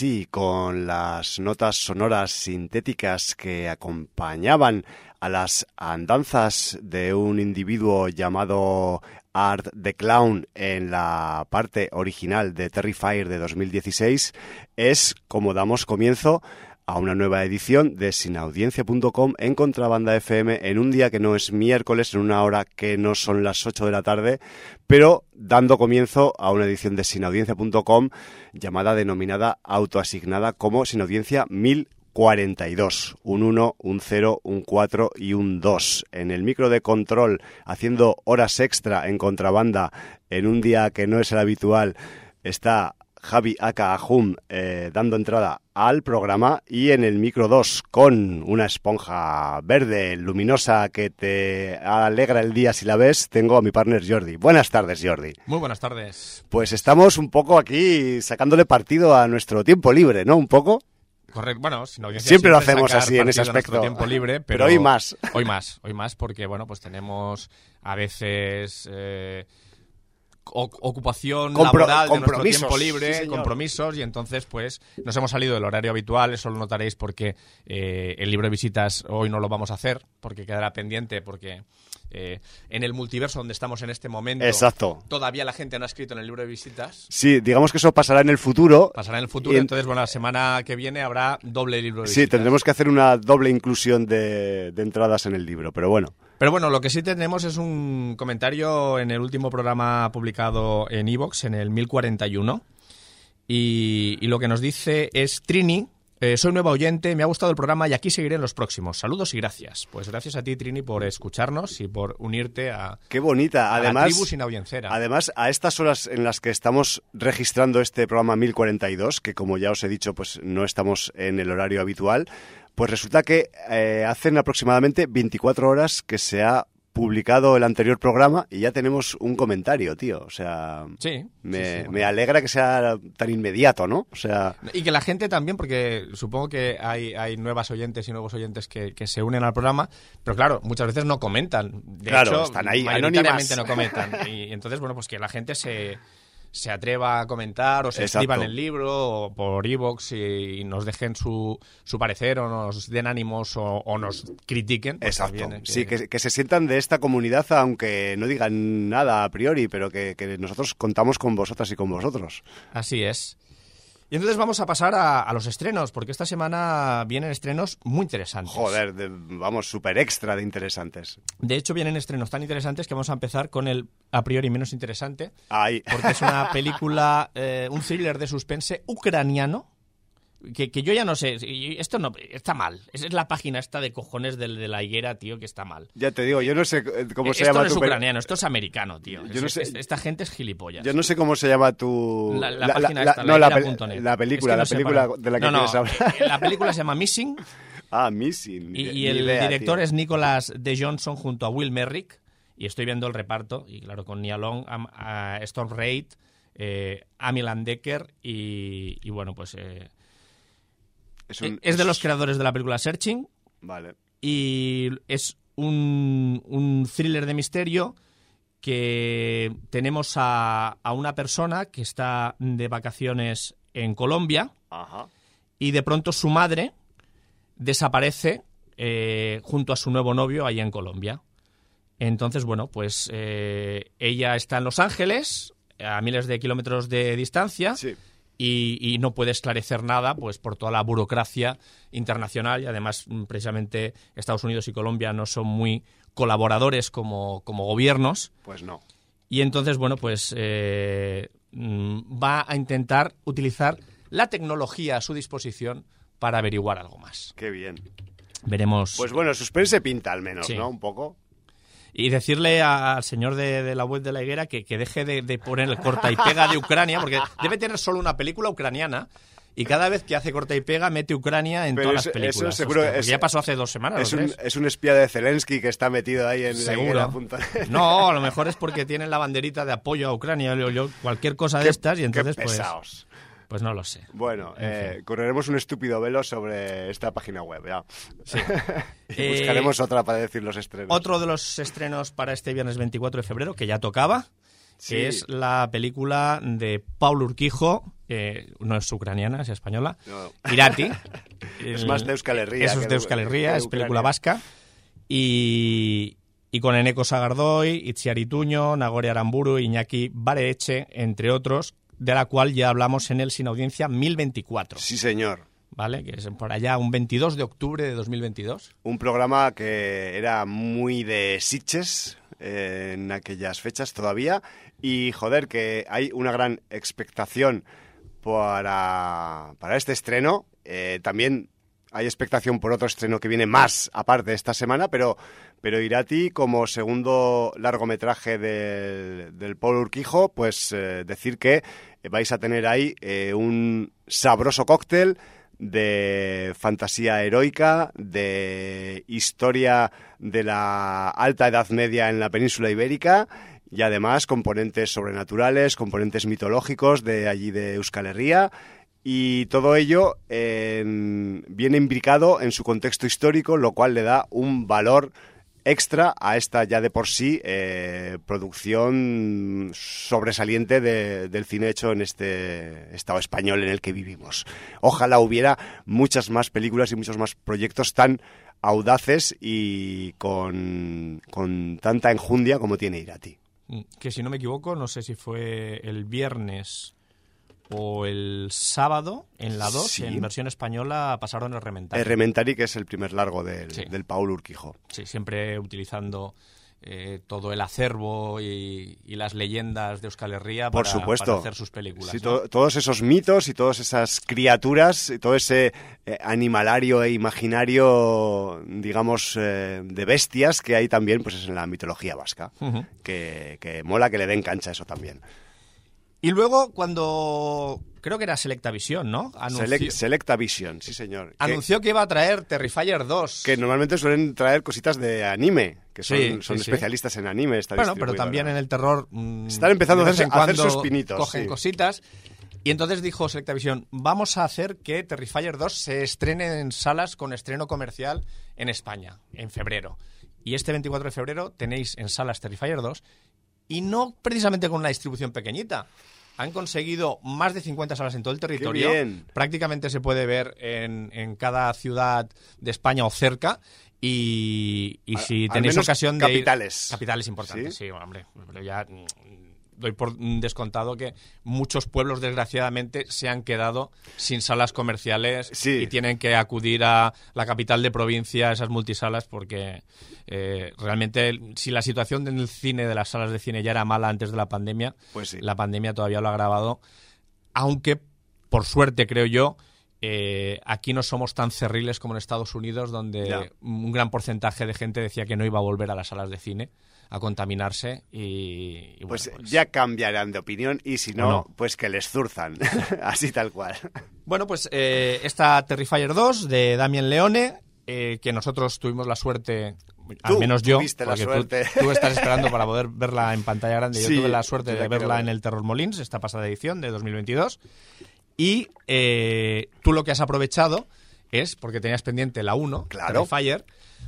así, con las notas sonoras sintéticas que acompañaban a las andanzas de un individuo llamado Art the Clown en la parte original de Terrifier de 2016, es como damos comienzo a una nueva edición de sinaudiencia.com en Contrabanda FM en un día que no es miércoles, en una hora que no son las 8 de la tarde, pero dando comienzo a una edición de sinaudiencia.com llamada denominada autoasignada como Sinaudiencia 1042, un 1, un 0, un 4 y un 2. En el micro de control, haciendo horas extra en contrabanda en un día que no es el habitual, está Javi Aka Ahum eh, dando entrada al programa y en el micro 2 con una esponja verde luminosa que te alegra el día si la ves, tengo a mi partner Jordi. Buenas tardes, Jordi. Muy buenas tardes. Pues estamos un poco aquí sacándole partido a nuestro tiempo libre, ¿no? Un poco. Correcto, bueno, siempre, lo hacemos así en ese aspecto. Tiempo libre, pero, hoy más. Hoy más, hoy más, porque bueno, pues tenemos a veces eh, ocupación laboral de nuestro tiempo libre, compromisos, y entonces pues nos hemos salido del horario habitual, eso lo notaréis porque eh, el libro de visitas hoy no lo vamos a hacer, porque quedará pendiente, porque eh, en el multiverso donde estamos en este momento, Exacto. todavía la gente no ha escrito en el libro de visitas. Sí, digamos que eso pasará en el futuro. Pasará en el futuro, entonces bueno, la semana que viene habrá doble libro de visitas. Sí, tendremos que hacer una doble inclusión de, de entradas en el libro, pero bueno. Pero bueno, lo que sí tenemos es un comentario en el último programa publicado en Evox, en el 1041. Y, y lo que nos dice es Trini, eh, soy nueva oyente, me ha gustado el programa y aquí seguiré en los próximos. Saludos y gracias. Pues gracias a ti, Trini, por escucharnos y por unirte a, Qué bonita. Además, la tribu sin audiencera. Además, a estas horas en las que estamos registrando este programa 1042, que como ya os he dicho, pues no estamos en el horario habitual, pues resulta que eh, hacen aproximadamente 24 horas que se ha publicado el anterior programa y ya tenemos un comentario, tío. O sea, sí, me, me, alegra que sea tan inmediato, ¿no? O sea... Y que la gente también, porque supongo que hay, hay nuevas oyentes y nuevos oyentes que, que se unen al programa, pero claro, muchas veces no comentan. De claro, hecho, están ahí mayoritariamente no comentan. Y entonces, bueno, pues que la gente se se atreva a comentar o se escriban el libro o por iVoox y, y, nos dejen su, su parecer o nos den ánimos o, o nos critiquen. Pues Exacto. También, que... Sí, que, que, se sientan de esta comunidad aunque no digan nada a priori, pero que, que nosotros contamos con vosotras y con vosotros. Así es. Y entonces vamos a pasar a, a, los estrenos, porque esta semana vienen estrenos muy interesantes. Joder, de, vamos, súper extra de interesantes. De hecho, vienen estrenos tan interesantes que vamos a empezar con el a priori menos interesante. Ay. Porque es una película, eh, un thriller de suspense ucraniano. Que, que, yo ya no sé, esto no está mal. Esa es la página esta de cojones de, de, la higuera, tío, que está mal. Ya te digo, yo no sé eh, cómo se esto llama no es tu ucraniano, esto es americano, tío. Yo no es, sé, es, esta gente es gilipollas. Yo no sé cómo se llama tu la, la, la página esta, no, la, la, la película, es la película de la que no, quieres hablar. La película se llama Missing. Ah, Missing. Y, y el idea, director tío. es Nicholas de Johnson junto a Will Merrick. Y estoy viendo el reparto, y claro, con Nia Long, a, a Storm Reid, eh, Amy Landecker y, y bueno, pues... Eh, es, un, es, de los creadores de la película Searching. Vale. Y es un, un thriller de misterio que tenemos a, a, una persona que está de vacaciones en Colombia Ajá. y de pronto su madre desaparece eh, junto a su nuevo novio allá en Colombia. Entonces, bueno, pues eh, ella está en Los Ángeles, a miles de kilómetros de distancia, sí. Y, y, no puede esclarecer nada, pues por toda la burocracia internacional, y además, precisamente, Estados Unidos y Colombia no son muy colaboradores como, como gobiernos. Pues no. Y entonces, bueno, pues eh, va a intentar utilizar la tecnología a su disposición para averiguar algo más. Qué bien. Veremos. Pues bueno, suspense pinta al menos, sí. ¿no? Un poco. Y decirle al señor de, de, la web de la higuera que, que deje de, de, poner el corta y pega de Ucrania, porque debe tener solo una película ucraniana. Y cada vez que hace corta y pega, mete Ucrania en Pero todas eso, las películas. Eso seguro Hostia, es, ya pasó hace dos semanas. Es un, es un, espía de Zelensky que está metido ahí en seguro. la punta. No, a lo mejor es porque tienen la banderita de apoyo a Ucrania o yo, cualquier cosa de qué, estas y entonces qué. Pesaos. Pues no lo sé. Bueno, eh, correremos un estúpido velo sobre esta página web, ya. Sí. y buscaremos eh, otra para decir los estrenos. Otro de los estrenos para este viernes 24 de febrero, que ya tocaba, que es la película de Paul Urquijo, no es ucraniana, es española, Irati. es más de Euskal Herria. Eso es de Euskal Herria, es película vasca. Y, y con Eneco Sagardoy, Itziar Ituño, Nagore Aramburu, Iñaki Bareeche, entre otros, de la cual ya hablamos en el Sin Audiencia 1024. Sí, señor. ¿Vale? Que es por allá un 22 de octubre de 2022. Un programa que era muy de Sitches eh, en aquellas fechas todavía. Y joder, que hay una gran expectación para, para este estreno. Eh, también hay expectación por otro estreno que viene más aparte de esta semana, pero, pero Irati, como segundo largometraje del, del Paul Urquijo, pues eh, decir que vais a tener ahí eh, un sabroso cóctel de fantasía heroica, de historia de la alta Edad Media en la península ibérica y además componentes sobrenaturales, componentes mitológicos de allí de Euskal Herria. Y todo ello viene imbricado en su contexto histórico, lo cual le da un valor extra a esta ya de por sí eh, producción sobresaliente del cine hecho en este estado español en el que vivimos. Ojalá hubiera muchas más películas y muchos más proyectos tan audaces y con, con tanta enjundia como tiene Irati. Mm, que si no me equivoco, no sé si fue el viernes o el sábado en la 2, en versión española, pasaron el Rementari. El Rementari, que es el primer largo del, del Paul Urquijo. Sí, siempre utilizando eh, todo el acervo y, las leyendas de Euskal Herria Por supuesto. hacer sus películas. Sí, todos esos mitos y todas esas criaturas, y todo ese eh, animalario e imaginario, digamos, eh, de bestias que hay también pues, en la mitología vasca. que, que mola que le den cancha eso también. Y luego, cuando creo que era Selecta Visión, ¿no? Selecta Vision, sí señor. Anunció que, iba a traer Terrifier 2. Que normalmente suelen traer cositas de anime, que son, son especialistas en anime. Esta bueno, pero también en el terror... Mm, Están empezando a, hacer, sus pinitos. Cogen cositas. Y entonces dijo Selecta Visión, vamos a hacer que Terrifier 2 se estrene en salas con estreno comercial en España, en febrero. Y este 24 de febrero tenéis en salas Terrifier 2 y no precisamente con una distribución pequeñita. Han conseguido más de 50 salas en todo el territorio. Prácticamente se puede ver en, cada ciudad de España o cerca. Y, si tenéis ocasión de capitales. capitales importantes, sí, hombre. Pero ya doy por descontado que muchos pueblos, desgraciadamente, se han quedado sin salas comerciales y tienen que acudir a la capital de provincia, a esas multisalas, porque eh, realmente, si la situación del cine, de las salas de cine, ya era mala antes de la pandemia, pues la pandemia todavía lo ha agravado. Aunque, por suerte, creo yo, eh, aquí no somos tan cerriles como en Estados Unidos, donde un gran porcentaje de gente decía que no iba a volver a las salas de cine a contaminarse y, pues, pues, ya cambiarán de opinión y si no, pues que les zurzan, así tal cual. Bueno, pues eh, esta Terrifier 2 de Damien Leone, eh, que nosotros tuvimos la suerte, al menos yo, porque tú, estás esperando para poder verla en pantalla grande, yo tuve la suerte de verla en el Terror Molins, esta pasada edición de 2022, y eh, tú lo que has aprovechado es, porque tenías pendiente la 1, claro. Terrifier,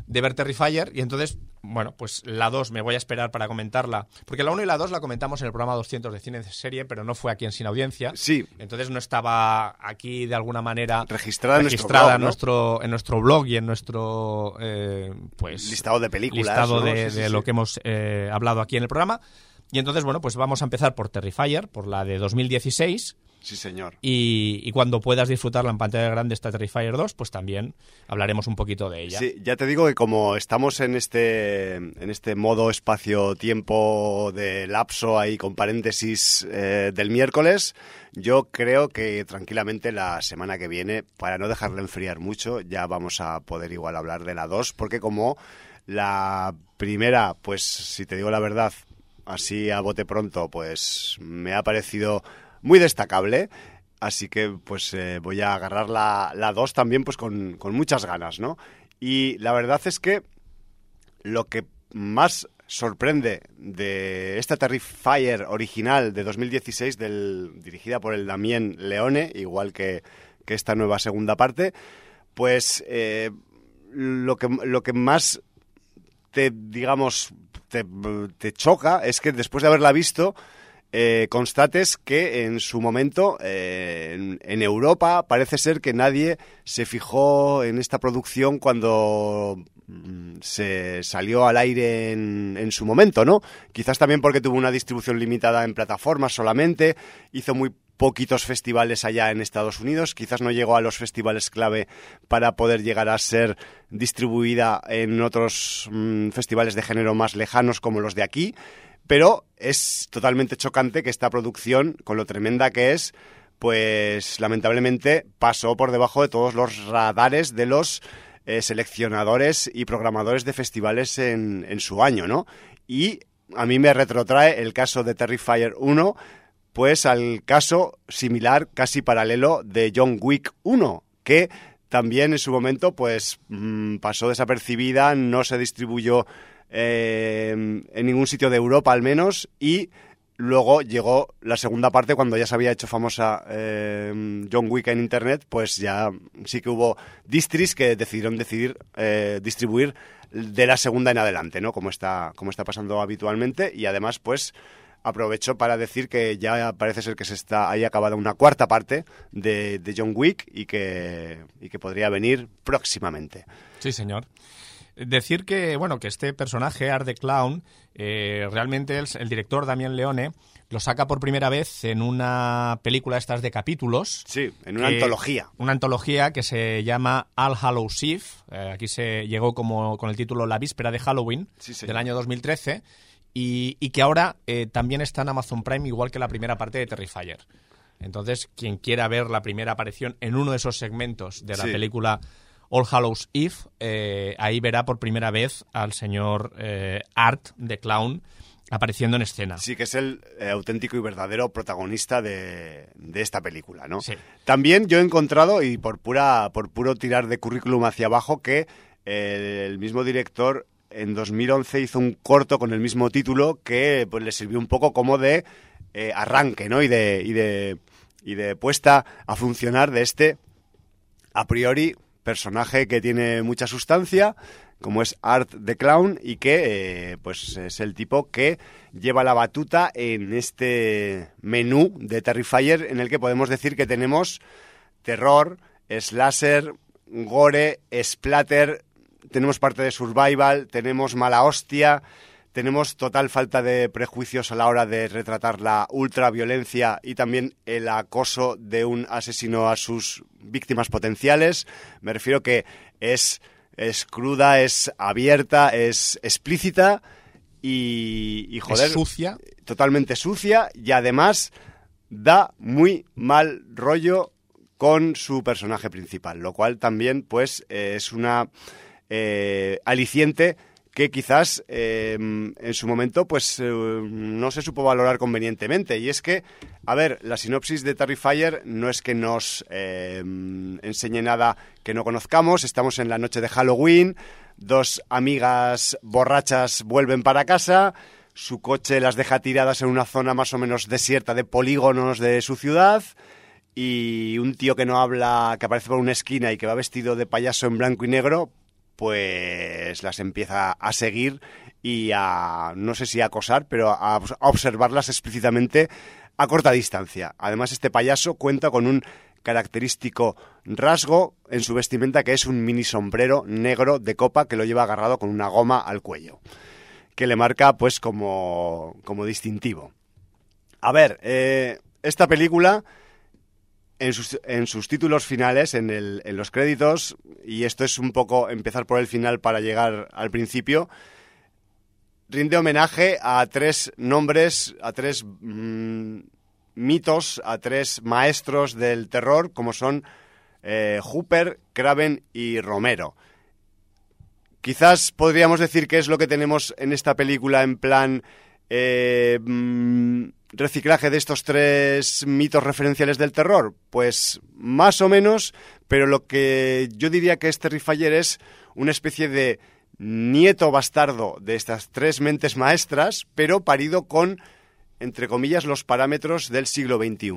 de ver Terrifier y entonces, bueno, pues la 2 me voy a esperar para comentarla, porque la 1 y la 2 la comentamos en el programa 200 de cine de serie, pero no fue aquí en Sin Audiencia. Sí. Entonces no estaba aquí de alguna manera registrada, registrada en, nuestro, en nuestro blog y en nuestro eh, pues listado de películas, listado de, lo que hemos eh, hablado aquí en el programa. Y entonces, bueno, pues vamos a empezar por Terrifier, por la de 2016 Sí, señor. Y, cuando puedas disfrutarla en pantalla grande esta Terrifier 2, pues también hablaremos un poquito de ella. Sí, ya te digo que como estamos en este, en este modo espacio-tiempo de lapso ahí con paréntesis eh, del miércoles, yo creo que tranquilamente la semana que viene, para no dejarla enfriar mucho, ya vamos a poder igual hablar de la 2, porque como la primera, pues si te digo la verdad, así a bote pronto, pues me ha parecido muy destacable. Así que pues eh, voy a agarrar la, la 2 también pues con, muchas ganas, ¿no? Y la verdad es que lo que más sorprende de esta Terrifier original de 2016, del, dirigida por el Damien Leone, igual que, esta nueva segunda parte, pues eh, lo, que, lo que más te, digamos, te, te choca es que después de haberla visto, eh, constates que en su momento eh, en, Europa parece ser que nadie se fijó en esta producción cuando mm, se salió al aire en, su momento, ¿no? Quizás también porque tuvo una distribución limitada en plataformas solamente, hizo muy poquitos festivales allá en Estados Unidos, quizás no llegó a los festivales clave para poder llegar a ser distribuida en otros mm, festivales de género más lejanos como los de aquí, pero es totalmente chocante que esta producción, con lo tremenda que es, pues lamentablemente pasó por debajo de todos los radares de los eh, seleccionadores y programadores de festivales en, en su año, ¿no? Y a mí me retrotrae el caso de Terrifier 1, pues al caso similar, casi paralelo, de John Wick 1, que también en su momento pues mm, pasó desapercibida, no se distribuyó eh, en ningún sitio de Europa al menos, y luego llegó la segunda parte cuando ya se había hecho famosa eh, John Wick en Internet, pues ya sí que hubo distris que decidieron decidir eh, distribuir de la segunda en adelante, ¿no? Como está, como está pasando habitualmente, y además pues aprovecho para decir que ya parece ser que se está ahí acabada una cuarta parte de, de John Wick y que, y que podría venir próximamente. Sí, señor. Decir que, bueno, que este personaje, Art the Clown, eh, realmente el, el, director Damián Leone lo saca por primera vez en una película estas de capítulos. Sí, en una que, antología. Una antología que se llama All Hallows Eve. Eh, aquí se llegó como con el título La víspera de Halloween sí, del año 2013 y, y que ahora eh, también está en Amazon Prime igual que la primera parte de Terrifier. Entonces, quien quiera ver la primera aparición en uno de esos segmentos de la Sí. película All Hallows Eve, eh, ahí verá por primera vez al señor eh, Art de Clown apareciendo en escena. Sí, que es el eh, auténtico y verdadero protagonista de, de esta película, ¿no? Sí. También yo he encontrado, y por, pura, por puro tirar de currículum hacia abajo, que el mismo director en 2011 hizo un corto con el mismo título que pues, le sirvió un poco como de eh, arranque, ¿no? Y de, y, de, y de puesta a funcionar de este, a priori, personaje que tiene mucha sustancia, como es Art the Clown, y que eh, pues es el tipo que lleva la batuta en este menú de Terrifier en el que podemos decir que tenemos terror, slasher, gore, splatter, tenemos parte de survival, tenemos mala hostia, tenemos total falta de prejuicios a la hora de retratar la ultraviolencia y también el acoso de un asesino a sus víctimas potenciales. Me refiero que es, es cruda, es abierta, es explícita y, y joder, es sucia. totalmente sucia y además da muy mal rollo con su personaje principal, lo cual también pues eh, es una eh, aliciente que quizás eh, en su momento pues eh, no se supo valorar convenientemente. Y es que a ver la sinopsis de Terrifier no es que nos eh, enseñe nada que no conozcamos. Estamos en la noche de Halloween dos amigas borrachas vuelven para casa su coche las deja tiradas en una zona más o menos desierta de polígonos de su ciudad y un tío que no habla, que aparece por una esquina y que va vestido de payaso en blanco y negro, pues las empieza a seguir y a, no sé si a acosar, pero a, observarlas explícitamente a corta distancia. Además, este payaso cuenta con un característico rasgo en su vestimenta que es un mini sombrero negro de copa que lo lleva agarrado con una goma al cuello, que le marca pues como, como distintivo. A ver, eh, esta película en sus, títulos finales, en, el, en, los créditos, y esto es un poco empezar por el final para llegar al principio, rinde homenaje a tres nombres, a tres mmm, mitos, a tres maestros del terror, como son eh, Hooper, Craven y Romero. Quizás podríamos decir que es lo que tenemos en esta película en plan... Eh, mmm, reciclaje de estos tres mitos referenciales del terror? Pues más o menos, pero lo que yo diría que es Terrifier es una especie de nieto bastardo de estas tres mentes maestras, pero parido con, entre comillas, los parámetros del siglo XXI.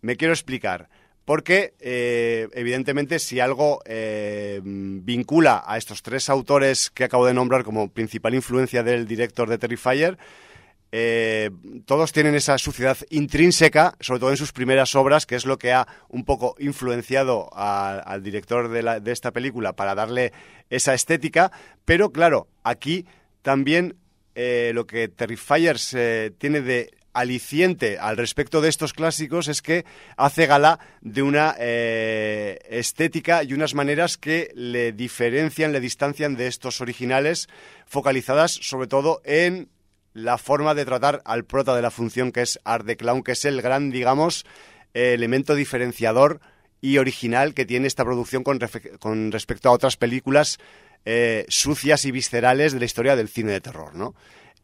Me quiero explicar. Porque, eh, evidentemente, si algo eh, vincula a estos tres autores que acabo de nombrar como principal influencia del director de Terrifier, eh, todos tienen esa suciedad intrínseca, sobre todo en sus primeras obras, que es lo que ha un poco influenciado al director de, esta película para darle esa estética. Pero claro, aquí también eh, lo que Terrifiers eh, tiene de aliciente al respecto de estos clásicos es que hace gala de una estética y unas maneras que le diferencian, le distancian de estos originales, focalizadas sobre todo en la forma de tratar al prota de la función que es Art de Clown, que es el gran, digamos, elemento diferenciador y original que tiene esta producción con, respecto a otras películas eh, sucias y viscerales de la historia del cine de terror, ¿no?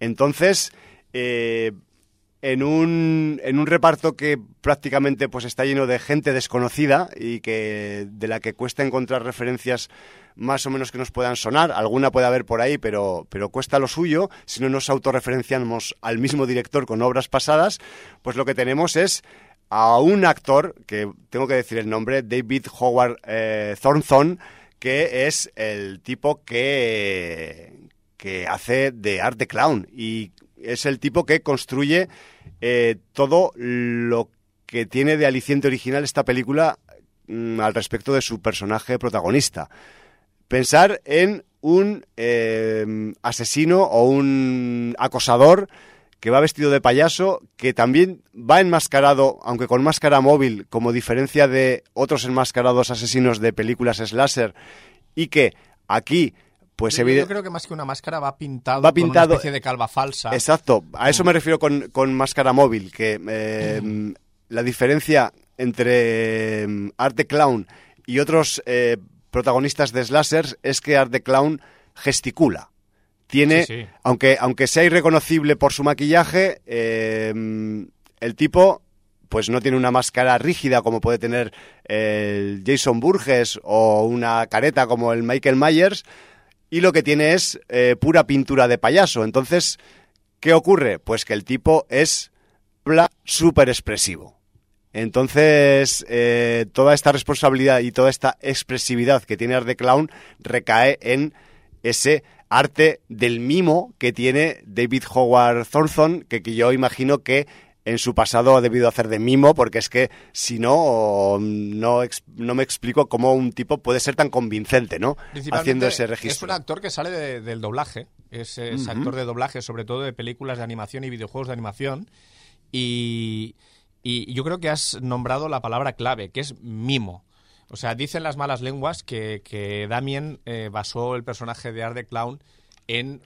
Entonces, eh, en un, en un reparto que prácticamente pues está lleno de gente desconocida y que de la que cuesta encontrar referencias más o menos que nos puedan sonar. Alguna puede haber por ahí, pero, pero cuesta lo suyo. Si no nos autorreferenciamos al mismo director con obras pasadas, pues lo que tenemos es a un actor, que tengo que decir el nombre, David Howard eh, Thornton, que es el tipo que, que hace de art clown y es el tipo que construye eh, todo lo que tiene de aliciente original esta película mm, al respecto de su personaje protagonista. Pensar en un eh, asesino o un acosador que va vestido de payaso, que también va enmascarado, aunque con máscara móvil, como diferencia de otros enmascarados asesinos de películas slasher, y que aquí pues yo, yo, creo que más que una máscara va pintado, va pintado con una especie de calva falsa. Exacto, a eso me refiero con, con máscara móvil, que eh, la diferencia entre eh, Art the Clown y otros eh, protagonistas de slashers es que Art the Clown gesticula. Tiene, Aunque, aunque sea irreconocible por su maquillaje, el tipo pues no tiene una máscara rígida como puede tener el Jason Burgess o una careta como el Michael Myers, y lo que tiene es eh, pura pintura de payaso. Entonces, ¿qué ocurre? Pues que el tipo es súper expresivo. Entonces, eh, toda esta responsabilidad y toda esta expresividad que tiene Art de Clown recae en ese arte del mimo que tiene David Howard Thornton, que, que yo imagino que en su pasado ha debido hacer de mimo, porque es que si no, no, no me explico cómo un tipo puede ser tan convincente, ¿no? Haciendo ese registro. Es un actor que sale del doblaje, es, actor de doblaje, sobre todo de películas de animación y videojuegos de animación, y, y yo creo que has nombrado la palabra clave, que es mimo. O sea, dicen las malas lenguas que, que Damien eh, basó el personaje de Art the Clown en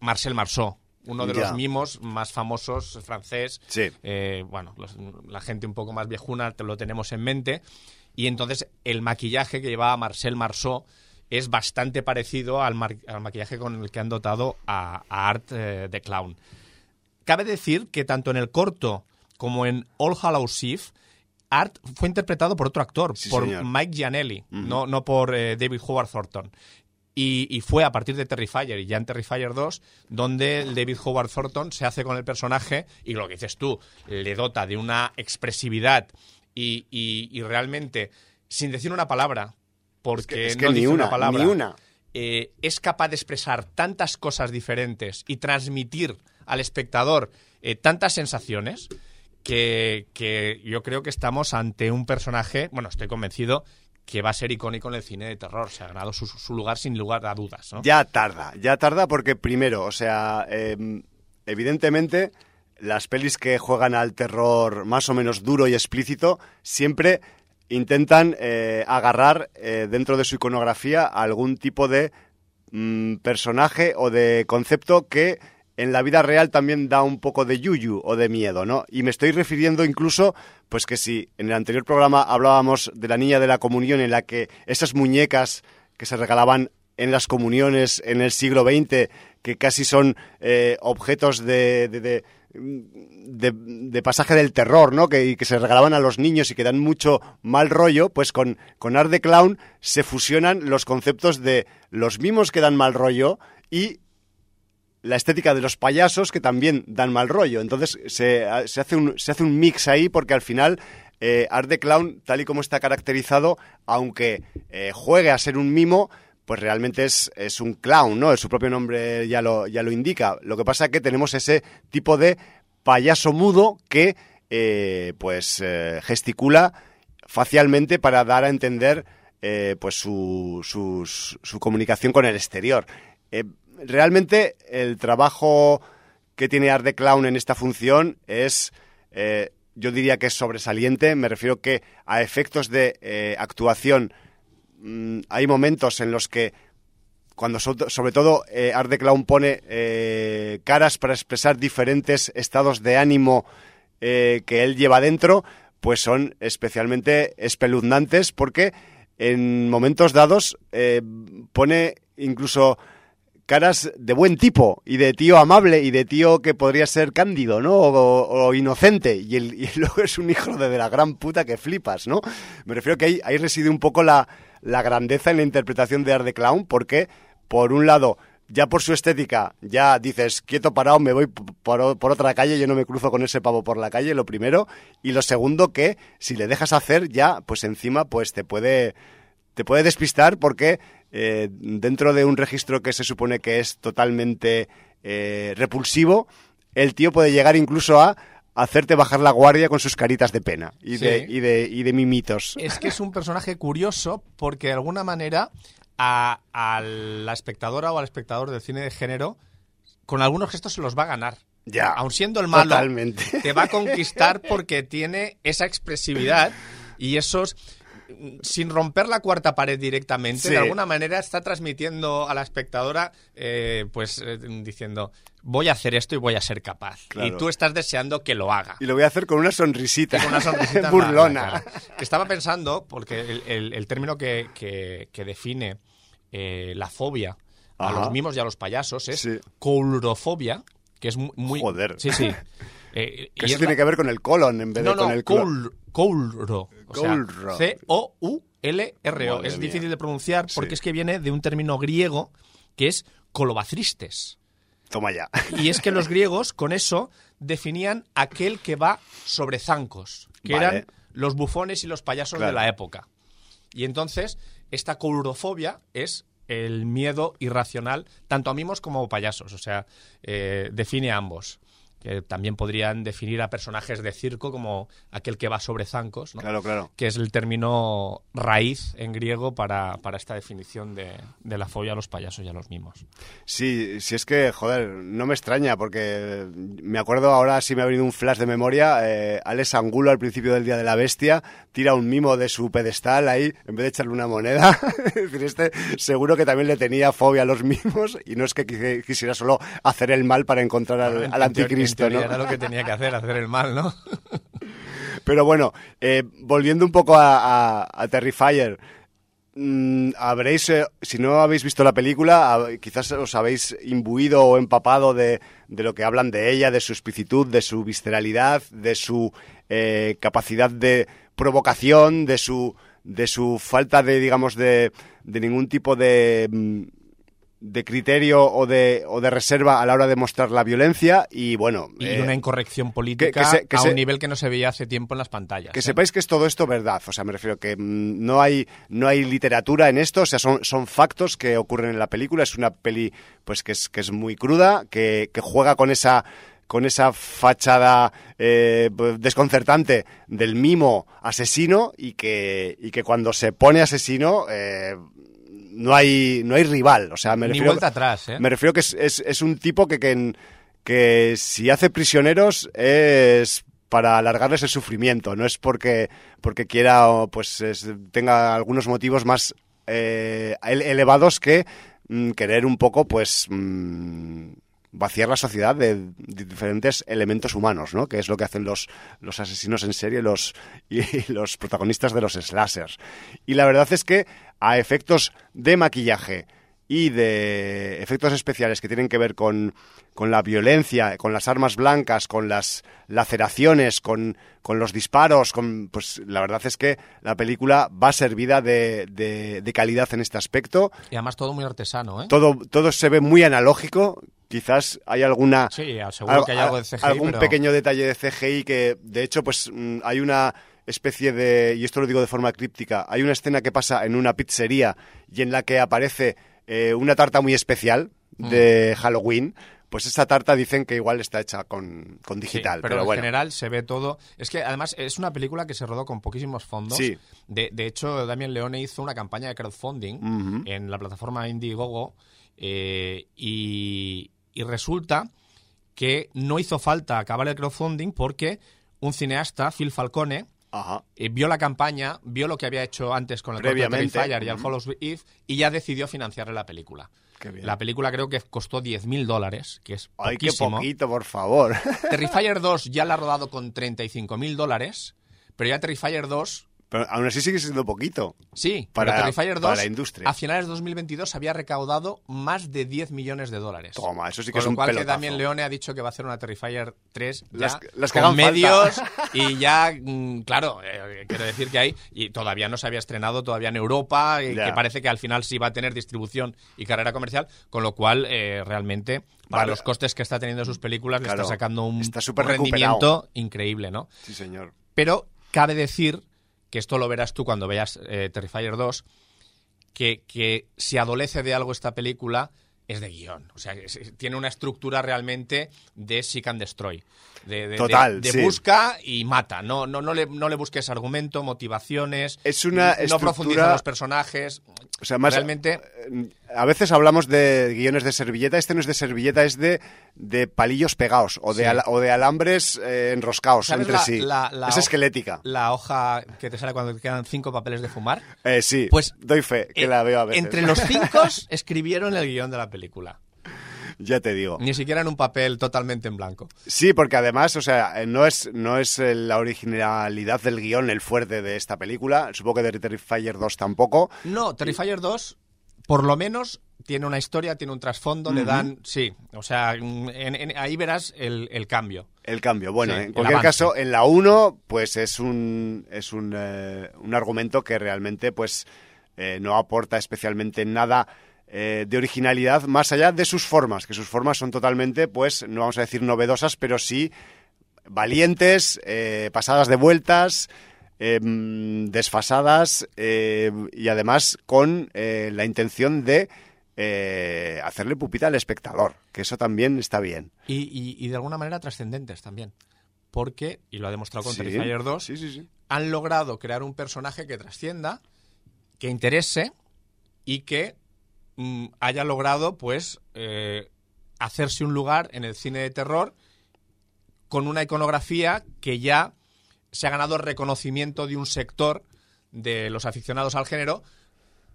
Marcel Marceau, uno de los mimos más famosos francés. Sí. Eh, bueno, la gente un poco más viejuna lo tenemos en mente. Y entonces el maquillaje que llevaba Marcel Marceau es bastante parecido al, maquillaje con el que han dotado a, Art eh, de Clown. Cabe decir que tanto en el corto como en All Hallows Eve, Art fue interpretado por otro actor, por Mike Gianelli, no, no por eh, David Howard Thornton. Y, fue a partir de Terrifier y ya en Terrifier 2 donde David Howard Thornton se hace con el personaje y lo que dices tú, le dota de una expresividad y, realmente, sin decir una palabra, porque no dice una, palabra, una. Eh, es capaz de expresar tantas cosas diferentes y transmitir al espectador eh, tantas sensaciones que, que yo creo que estamos ante un personaje, bueno, estoy convencido que va a ser icónico en el cine de terror. Se ha ganado su, lugar sin lugar a dudas. Ya tarda, ya tarda porque primero, o sea, em, evidentemente las pelis que juegan al terror más o menos duro y explícito siempre intentan eh, agarrar eh, dentro de su iconografía algún tipo de mm, personaje o de concepto que en la vida real también da un poco de yuyu o de miedo, ¿no? Y me estoy refiriendo incluso, pues que si en el anterior programa hablábamos de la niña de la comunión en la que esas muñecas que se regalaban en las comuniones en el siglo XX, que casi son eh, objetos de, de, de, pasaje del terror, ¿no? Que, que se regalaban a los niños y que dan mucho mal rollo, pues con, con Art de Clown se fusionan los conceptos de los mimos que dan mal rollo y la estética de los payasos que también dan mal rollo. Entonces se, hace, un, se hace un mix ahí porque al final eh, Art the Clown, tal y como está caracterizado, aunque eh, juegue a ser un mimo, pues realmente es, es un clown, ¿no? Su propio nombre ya lo, ya lo indica. Lo que pasa es que tenemos ese tipo de payaso mudo que eh, pues eh, gesticula facialmente para dar a entender eh, pues su, su, su, comunicación con el exterior. Realmente el trabajo que tiene Art de Clown en esta función es yo diría que es sobresaliente. Me refiero que a efectos de actuación mm, hay momentos en los que cuando sobre todo eh, Art de Clown pone eh, caras para expresar diferentes estados de ánimo eh, que él lleva dentro, pues son especialmente espeluznantes porque en momentos dados eh, pone incluso caras de buen tipo y de tío amable y de tío que podría ser cándido, ¿no? O, inocente. Y, el, luego es un hijo de, la gran puta que flipas, ¿no? Me refiero que ahí, reside un poco la, la grandeza en la interpretación de Art de Clown, porque, por un lado, ya por su estética, ya dices, quieto parado, me voy por, por, otra calle, yo no me cruzo con ese pavo por la calle, lo primero. Y lo segundo, que si le dejas hacer, ya, pues encima, pues te puede, te puede despistar porque eh, dentro de un registro que se supone que es totalmente eh, repulsivo, el tío puede llegar incluso a hacerte bajar la guardia con sus caritas de pena y, de, y, de, y de mimitos. Es que es un personaje curioso porque de alguna manera a, la espectadora o al espectador del cine de género con algunos gestos se los va a ganar. Ya. Aun siendo el malo, te va a conquistar porque tiene esa expresividad y esos sin romper la cuarta pared directamente, de alguna manera está transmitiendo a la espectadora, eh, pues eh, diciendo, voy a hacer esto y voy a ser capaz. Y tú estás deseando que lo haga. Y lo voy a hacer con una sonrisita. Con una sonrisita burlona. Estaba pensando, porque el, término que, define eh, la fobia a los mimos y a los payasos es coulrofobia, que es muy... Joder. Sí, sí. que eso tiene que ver con el colon en vez de con el colon. Coulro. C-O-U-L-R-O. Es difícil de pronunciar porque es que viene de un término griego que es colobacristes. Toma ya. Y es que los griegos con eso definían aquel que va sobre zancos, que eran los bufones y los payasos de la época. Y entonces, esta coulrofobia es el miedo irracional tanto a mimos como a payasos, o sea, eh, define a ambos que también podrían definir a personajes de circo como aquel que va sobre zancos, ¿no? Claro, claro. Que es el término raíz en griego para, esta definición de, la fobia a los payasos y a los mimos. Sí, sí es que, joder, no me extraña, porque me acuerdo ahora, sí me ha venido un flash de memoria, eh, Alex Angulo al principio del Día de la Bestia tira un mimo de su pedestal ahí, en vez de echarle una moneda. este seguro que también le tenía fobia a los mimos y no es que quisiera solo hacer el mal para encontrar al, al anticristo. Era lo que tenía que hacer, hacer el mal, ¿no? Pero bueno, eh, volviendo un poco a, Terrifier, mm, habréis, eh, si no habéis visto la película, quizás os habéis imbuido o empapado de, lo que hablan de ella, de su explicitud, de su visceralidad, de su eh, capacidad de provocación, de su, de su falta de, digamos, de, de ningún tipo de mm, de criterio o de, o de reserva a la hora de mostrar la violencia y bueno... Y eh, una incorrección política a un nivel que no se veía hace tiempo en las pantallas. Que ¿eh? sepáis que es todo esto verdad, o sea, me refiero que mm, no hay, no hay literatura en esto, o sea, son, son factos que ocurren en la película, es una peli pues que es, que es muy cruda, que, que juega con esa con esa fachada eh, desconcertante del mimo asesino y que, y que cuando se pone asesino no hay, no hay rival. O sea, me Ni refiero, vuelta atrás, ¿eh? Me refiero que es, es, un tipo que, que, que, si hace prisioneros es para alargarles el sufrimiento, no es porque, porque quiera pues tenga algunos motivos más eh, elevados que mm, querer un poco pues mm, vaciar la sociedad de, diferentes elementos humanos, ¿no? Que es lo que hacen los, los asesinos en serie los, y los protagonistas de los slashers. Y la verdad es que a efectos de maquillaje y de efectos especiales que tienen que ver con, con la violencia, con las armas blancas, con las laceraciones, con, con, los disparos, con, pues la verdad es que la película va servida de, de, calidad en este aspecto. Y además todo muy artesano, ¿eh? Todo, todo se ve muy analógico. Quizás hay alguna... Sí, seguro que hay algo de CGI, Algún pequeño detalle de CGI que, de hecho, pues mm, hay una especie de, y esto lo digo de forma críptica, hay una escena que pasa en una pizzería y en la que aparece eh, una tarta muy especial de Halloween, pues esa tarta dicen que igual está hecha con, con digital. Sí, pero, pero, en bueno. general se ve todo. Es que además es una película que se rodó con poquísimos fondos. Sí. De, de hecho, Damien Leone hizo una campaña de crowdfunding en la plataforma Indiegogo eh, y, y resulta que no hizo falta acabar el crowdfunding porque un cineasta, Phil Falcone, Ajá. eh, vio la campaña, vio lo que había hecho antes con el corto de Previamente. Terrifier y el Ujú. Follows Eve y ya decidió financiarle la película. Qué bien. La película creo que costó 10.000 dólares, que es Ay, qué poquísimo. poquito, por favor. Terrifier 2 ya la ha rodado con 35.000 dólares, pero ya Terrifier 2, Pero aún así sigue siendo poquito. sí, Para- pero Terrifier 2 para la industria. a finales de 2022 había recaudado más de 10 millones de dólares. Toma, eso sí que Con es lo un cual que pelotazo. Damien Leone ha dicho que va a hacer una Terrifier 3 ya Las- las que con falta. medios y ya, mm, claro, eh, quiero decir que hay, y todavía no se había estrenado todavía en Europa, y Ya. que parece que al final sí va a tener distribución y carrera comercial, con lo cual eh, realmente para Vale. los costes que está teniendo sus películas le está sacando un, está un rendimiento increíble, ¿no? Sí, señor. Pero cabe decir, que esto lo verás tú cuando veas eh, Terrifier 2, que, que si adolece de algo esta película es de guion. O sea, es- tiene una estructura realmente de seek and destroy. De, de- Total, de, de sí. busca y mata. No, no, no, le, no le busques argumento, motivaciones. Es una No profundiza en los personajes. O sea, más Realmente- eh, a veces hablamos de guiones de servilleta, este no es de servilleta, es de, de palillos pegados o de, Sí. o de alambres eh, enroscados ¿Sabes entre la- sí. la- la es esquelética. La hoja que te sale cuando te quedan cinco papeles de fumar. Eh, sí, Pues, doy fe, que Eh, la veo a veces. Entre los cinco escribieron el guion de la película. Ya te digo. Ni siquiera en un papel totalmente en blanco. Sí, porque además, o sea, no es, no es eh, la originalidad del guion el fuerte de esta película. Supongo que de Terrifier 2 tampoco. No, Terrifier 2, por lo menos, tiene una historia, tiene un trasfondo, le dan. Sí, o sea, en- en- ahí verás el, el cambio. El cambio. Bueno, Sí, en cualquier caso, en la 1, pues es un, es un, eh, un argumento que realmente, pues, eh, no aporta especialmente nada eh, de originalidad más allá de sus formas, que sus formas son totalmente, pues, no vamos a decir novedosas, pero sí valientes, eh, pasadas de vueltas, eh, desfasadas y además con la intención de eh, hacerle pupita al espectador, que eso también está bien. Y, y- y de alguna manera trascendentes también. Porque, y lo ha demostrado con Sí, Terrifier 2, Sí, sí, sí. han logrado crear un personaje que trascienda, que interese y que mm, haya logrado, pues, eh, hacerse un lugar en el cine de terror con una iconografía que ya se ha ganado reconocimiento de un sector de los aficionados al género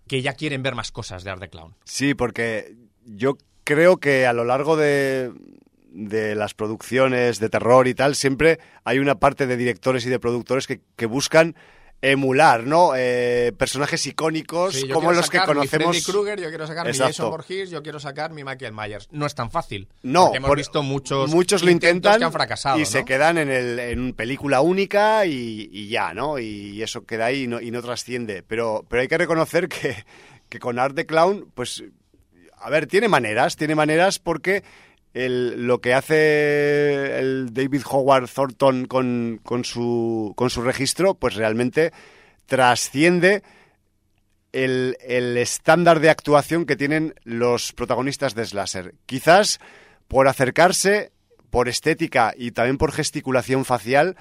que ya quieren ver más cosas de Art the Clown. Sí, porque yo creo que a lo largo de, de las producciones de terror y tal, siempre hay una parte de directores y de productores que, que buscan emular, ¿no? Eh, personajes icónicos Sí, como los que sacar mi conocemos. Freddy Krueger, yo quiero sacar mi. Jason Voorhees, yo quiero sacar mi Michael Myers. No es tan fácil. No, hemos por- visto muchos, muchos lo intentan que han fracasado. y ¿no? se quedan en, el, en película única y, y ya, ¿no? Y eso queda ahí y no, y no trasciende. Pero, pero hay que reconocer que, que con Art the Clown, pues, a ver, tiene maneras, tiene maneras porque el- lo que hace el David Howard Thornton con, con, su, con su registro, pues realmente trasciende el, el estándar de actuación que tienen los protagonistas de Slasher. Quizás por acercarse, por estética y también por gesticulación facial,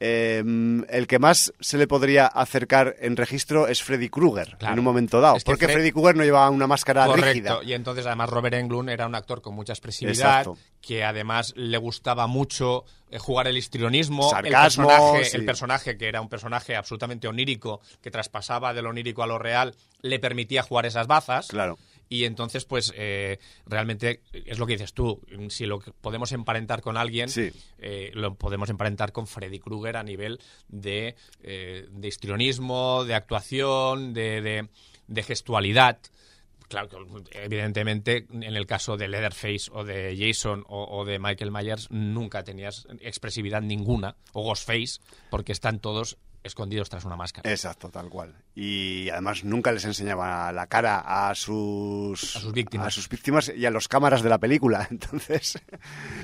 eh, el que más se le podría acercar en registro es Freddy Krueger Claro. en un momento dado. Es que porque Fred- Freddy Krueger no llevaba una máscara rígida. Correcto. Y entonces, además, Robert Englund era un actor con mucha expresividad, Exacto. que además le gustaba mucho eh, jugar el histrionismo, Sarcasmo, el, personaje, sí. el personaje, que era un personaje absolutamente onírico, que traspasaba de lo onírico a lo real, le permitía jugar esas bazas. Claro. Y entonces, pues, eh, realmente es lo que dices tú. Si lo podemos emparentar con alguien, Sí. eh, lo podemos emparentar con Freddy Krueger a nivel de, eh, de histrionismo, de actuación, de, de- de gestualidad. Claro, evidentemente, en el caso de Leatherface o de Jason o, o de Michael Myers, nunca tenías expresividad ninguna, o Ghostface, porque están todos escondidos tras una máscara. Exacto, tal cual. Y además nunca les enseñaba la cara a sus, a sus víctimas. A sus víctimas y a los cámaras de la película. Entonces,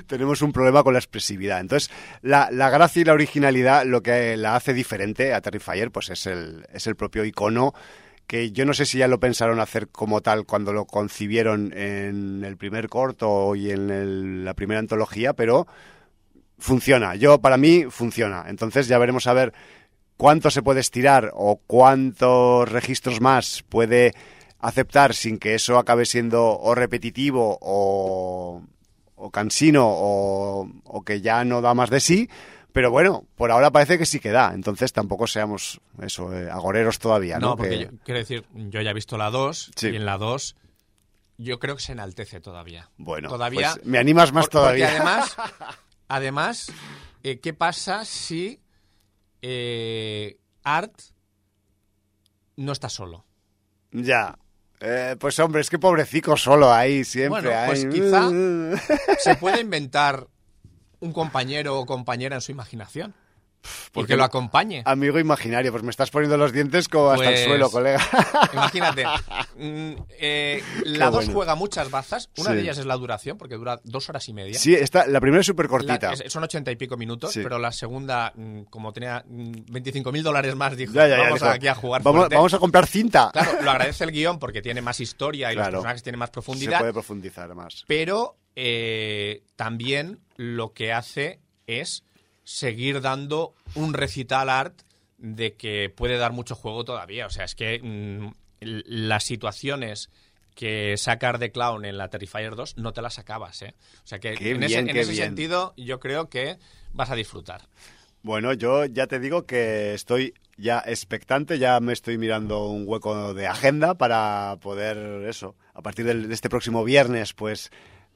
tenemos un problema con la expresividad. Entonces, la, la, gracia y la originalidad, lo que la hace diferente a Terrifier, pues es el, es el propio icono que yo no sé si ya lo pensaron hacer como tal cuando lo concibieron en el primer corto y en el, la primera antología, pero funciona. Yo, para mí, funciona. Entonces ya veremos a ver cuánto se puede estirar o cuántos registros más puede aceptar sin que eso acabe siendo o repetitivo o, o cansino o, o, que ya no da más de sí. Pero bueno, por ahora parece que sí que da. Entonces tampoco seamos eso, eh, agoreros todavía. No, no porque que... yo, quiero decir, yo ya he visto la 2 sí. y en la 2 yo creo que se enaltece todavía. Bueno, todavía, pues me animas más por, todavía. Porque además, además eh, ¿qué pasa si eh, Art no está solo? Ya. Eh, pues hombre, es que pobrecico solo ahí siempre. Bueno, pues quizá se puede inventar un compañero o compañera en su imaginación. Porque lo acompañe. Amigo imaginario, pues me estás poniendo los dientes como hasta Pues, el suelo, colega. Imagínate. mm, eh, la 2 bueno. juega muchas bazas. Una Sí. de ellas es la duración, porque dura dos horas y media. Sí, esta, la primera es súper La- cortita. es- son ochenta y pico minutos, Sí. pero la segunda, mm, como tenía 25 mil dólares más, dijo, Ya, ya, ya, vamos dijo, aquí a jugar Vamos, fuerte". vamos a comprar cinta. Claro, lo agradece el guion porque tiene más historia y los Claro. personajes tienen más Se profundidad, puede profundizar más. pero eh, también lo que hace es seguir dando un recital art de que puede dar mucho juego todavía. O sea, es que mm, las situaciones que saca Art the Clown en la Terrifier 2 no te las acabas, ¿eh? O sea que Qué en bien, ese, en ese sentido yo creo que vas a disfrutar. Bueno, yo ya te digo que estoy ya expectante, ya me estoy mirando un hueco de agenda para poder eso, a partir de este próximo viernes, pues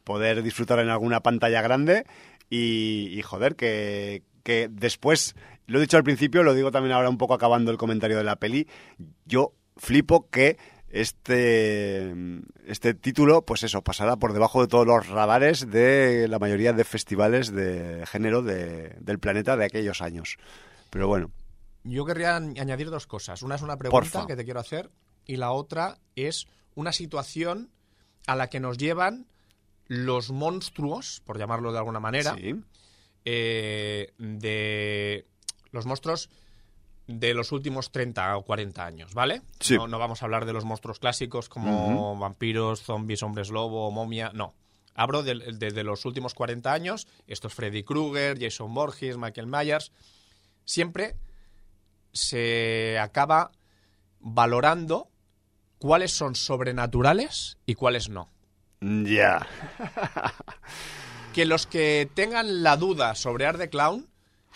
poder disfrutar en alguna pantalla grande y, y, joder, que, que después, lo he dicho al principio, lo digo también ahora un poco acabando el comentario de la peli, yo flipo que este, este título, pues eso, pasará por debajo de todos los radares de la mayoría de festivales de género de- del planeta de aquellos años. Pero bueno, Yo querría añ- añadir dos cosas. Una es una pregunta Porfa. que te quiero hacer y la otra es una situación a la que nos llevan los monstruos, por llamarlo de alguna manera, sí. eh, de los monstruos de los últimos 30 o 40 años, ¿vale? Sí. No, no vamos a hablar de los monstruos clásicos como vampiros, zombies, hombres lobo, momia, no. Hablo de, de- de los últimos 40 años, esto es Freddy Krueger, Jason Borges, Michael Myers, siempre se acaba valorando cuáles son sobrenaturales y cuáles no. Ya. Que los que tengan la duda sobre Art the Clown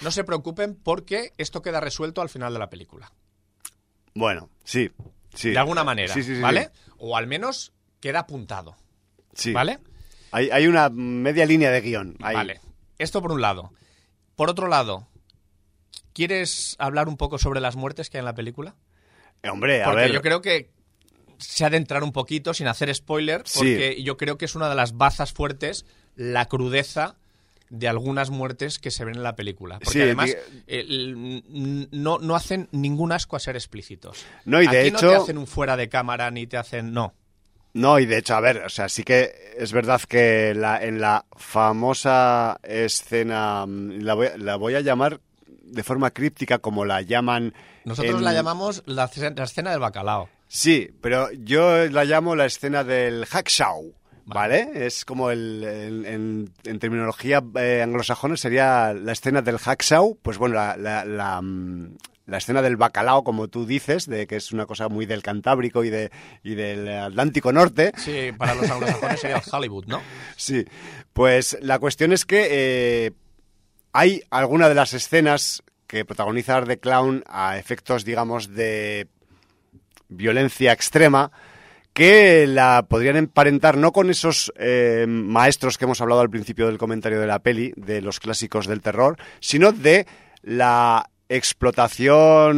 no se preocupen porque esto queda resuelto al final de la película. Bueno, sí. sí. De alguna manera, Sí, sí, sí, ¿vale? O al menos queda apuntado, Sí. ¿vale? Hay, hay una media línea de guion. ahí. Vale. Esto por un lado. Por otro lado, ¿quieres hablar un poco sobre las muertes que hay en la película? Eh, hombre, a Porque ver. yo creo que se ha de entrar un poquito sin hacer spoiler, Sí. porque yo creo que es una de las bazas fuertes la crudeza de algunas muertes que se ven en la película. Porque Sí, además n- no, no hacen ningún asco a ser explícitos. No, y de Aquí hecho- no te hacen un fuera de cámara ni te hacen... No. No, y de hecho, a ver, o sea, sí que es verdad que la, en la famosa escena, mm, la voy, la voy a llamar de forma críptica como la llaman... Nosotros en- la llamamos la escena del bacalao. Sí, pero yo la llamo la escena del hackshaw, ¿vale? Es como el, el- en, en terminología eh, anglosajona sería la escena del hackshaw, pues bueno, la, la, la, mm, la escena del bacalao, como tú dices, de que es una cosa muy del Cantábrico y, de, y del Atlántico Norte. Sí, para los anglosajones sería el Hollywood, ¿no? Sí, pues la cuestión es que eh, hay alguna de las escenas que protagoniza the Clown a efectos, digamos, de violencia extrema que la podrían emparentar no con esos eh, maestros que hemos hablado al principio del comentario de la peli, de los clásicos del terror, sino de la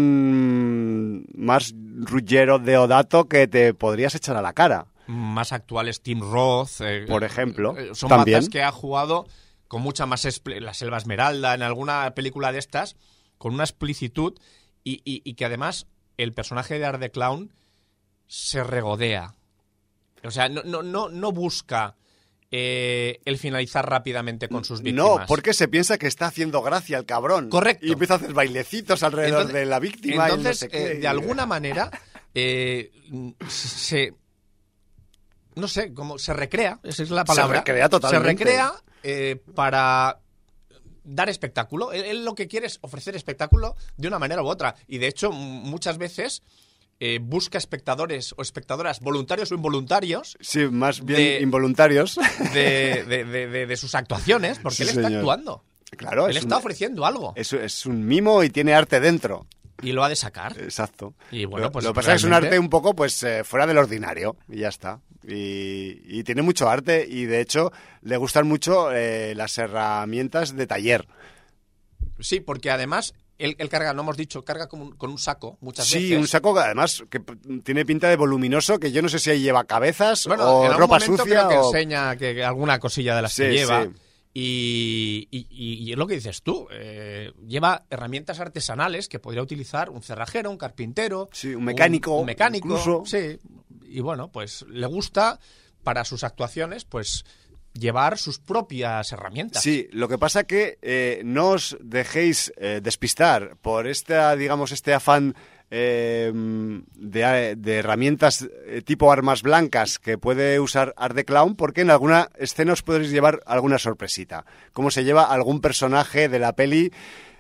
explotación más rullero de Odato que te podrías echar a la cara. Más actuales, Tim Roth. eh, Por ejemplo, eh, son también. bazas que ha jugado con mucha más... La Selva Esmeralda, en alguna película de estas, con una explicitud y, y- y que además el personaje de Art the Clown se regodea. O sea, no, no, no, no busca eh, el finalizar rápidamente con sus víctimas. No, porque se piensa que está haciendo gracia el cabrón. Correcto. Y empieza a hacer bailecitos alrededor Entonces- de la víctima. no Entonces, sé eh, de alguna manera, eh, se. No sé, como se recrea, esa es la palabra. recrea totalmente. Se recrea para dar espectáculo. Él, él lo que quiere es ofrecer espectáculo de una manera u otra. Y de hecho, muchas veces eh, busca espectadores o espectadoras voluntarios o involuntarios Sí, más bien de- involuntarios. de, de- de- de- de sus actuaciones, porque Sí, él está señor. actuando. claro, él es, está un, ofreciendo algo es, es un mimo y tiene arte dentro. Y lo ha de sacar. Exacto. Y bueno, lo, pues lo que pasa es que es un arte un poco pues eh, fuera del ordinario y ya está. Y, y tiene mucho arte y de hecho le gustan mucho eh, las herramientas de taller. Sí, porque además él, él carga, no hemos dicho, carga con un, con un saco muchas Sí, veces. un saco que además que tiene pinta de voluminoso, que yo no sé si ahí lleva cabezas Bueno, o en algún ropa sucia creo que o... enseña que, alguna cosilla de las que Sí, lleva. sí. Y, y- es lo que dices tú. eh, lleva herramientas artesanales que podría utilizar un cerrajero, un carpintero. Sí, un mecánico, Un, mecánico. incluso. Sí. Y bueno, pues le gusta para sus actuaciones, pues llevar sus propias herramientas. Sí, lo que pasa que eh, no os dejéis eh, despistar por esta, digamos, este afán eh, de, de herramientas eh, tipo armas blancas que puede usar Art the Clown, porque en alguna escena os podréis llevar alguna sorpresita. Como se lleva algún personaje de la peli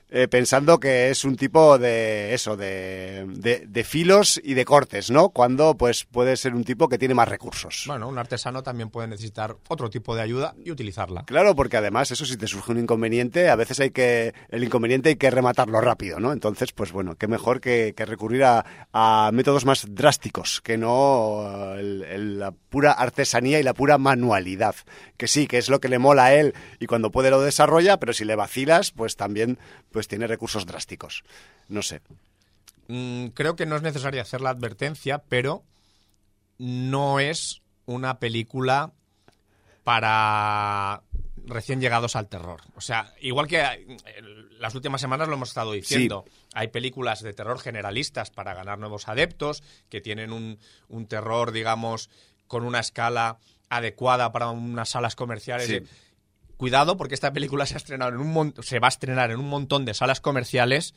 eh, pensando que es un tipo de eso, de, de, de filos y de cortes, ¿no? Cuando pues puede ser un tipo que tiene más recursos. Bueno, un artesano también puede necesitar otro tipo de ayuda y utilizarla. Claro, porque además eso si te surge un inconveniente, a veces hay que el inconveniente hay que rematarlo rápido, ¿no? Entonces, pues bueno, qué mejor que, que recurrir a, a métodos más drásticos que no eh, el- el- la pura artesanía y la pura manualidad, que sí, que es lo que le mola a él y cuando puede lo desarrolla, pero si le vacilas, pues también pues tiene recursos drásticos. No sé. Mm, creo que no es necesario hacer la advertencia, pero no es una película para recién llegados al terror. O sea, igual que eh, las últimas semanas lo hemos estado diciendo, hay películas de terror generalistas para ganar nuevos adeptos, que tienen un, un terror, digamos, con una escala adecuada para unas salas comerciales. Sí. Cuidado, porque esta película se, ha estrenado en un mon- se va a estrenar en un montón de salas comerciales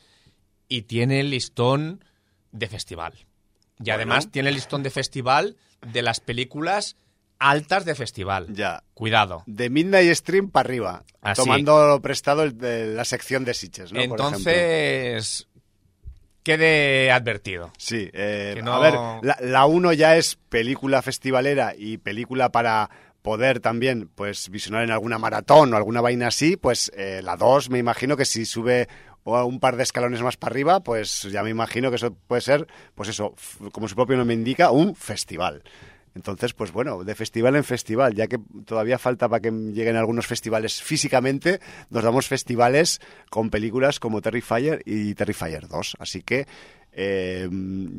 y tiene el listón de festival. Y Bueno. además tiene listón de festival de las películas altas de festival. Ya. Cuidado. De Midnight Stream para arriba, Así. tomando prestado el de la sección de Sitches, ¿no? Entonces, quede advertido. Sí, eh, Que no- a ver, la, la uno ya es película festivalera y película para poder también pues visionar en alguna maratón o alguna vaina así, pues eh, la 2 me imagino que si sube un par de escalones más para arriba, pues ya me imagino que eso puede ser, pues eso, como su propio nombre indica, un festival. Entonces, pues bueno, de festival en festival, ya que todavía falta para que lleguen algunos festivales físicamente, nos damos festivales con películas como Terrifier y Terrifier 2. Así que eh,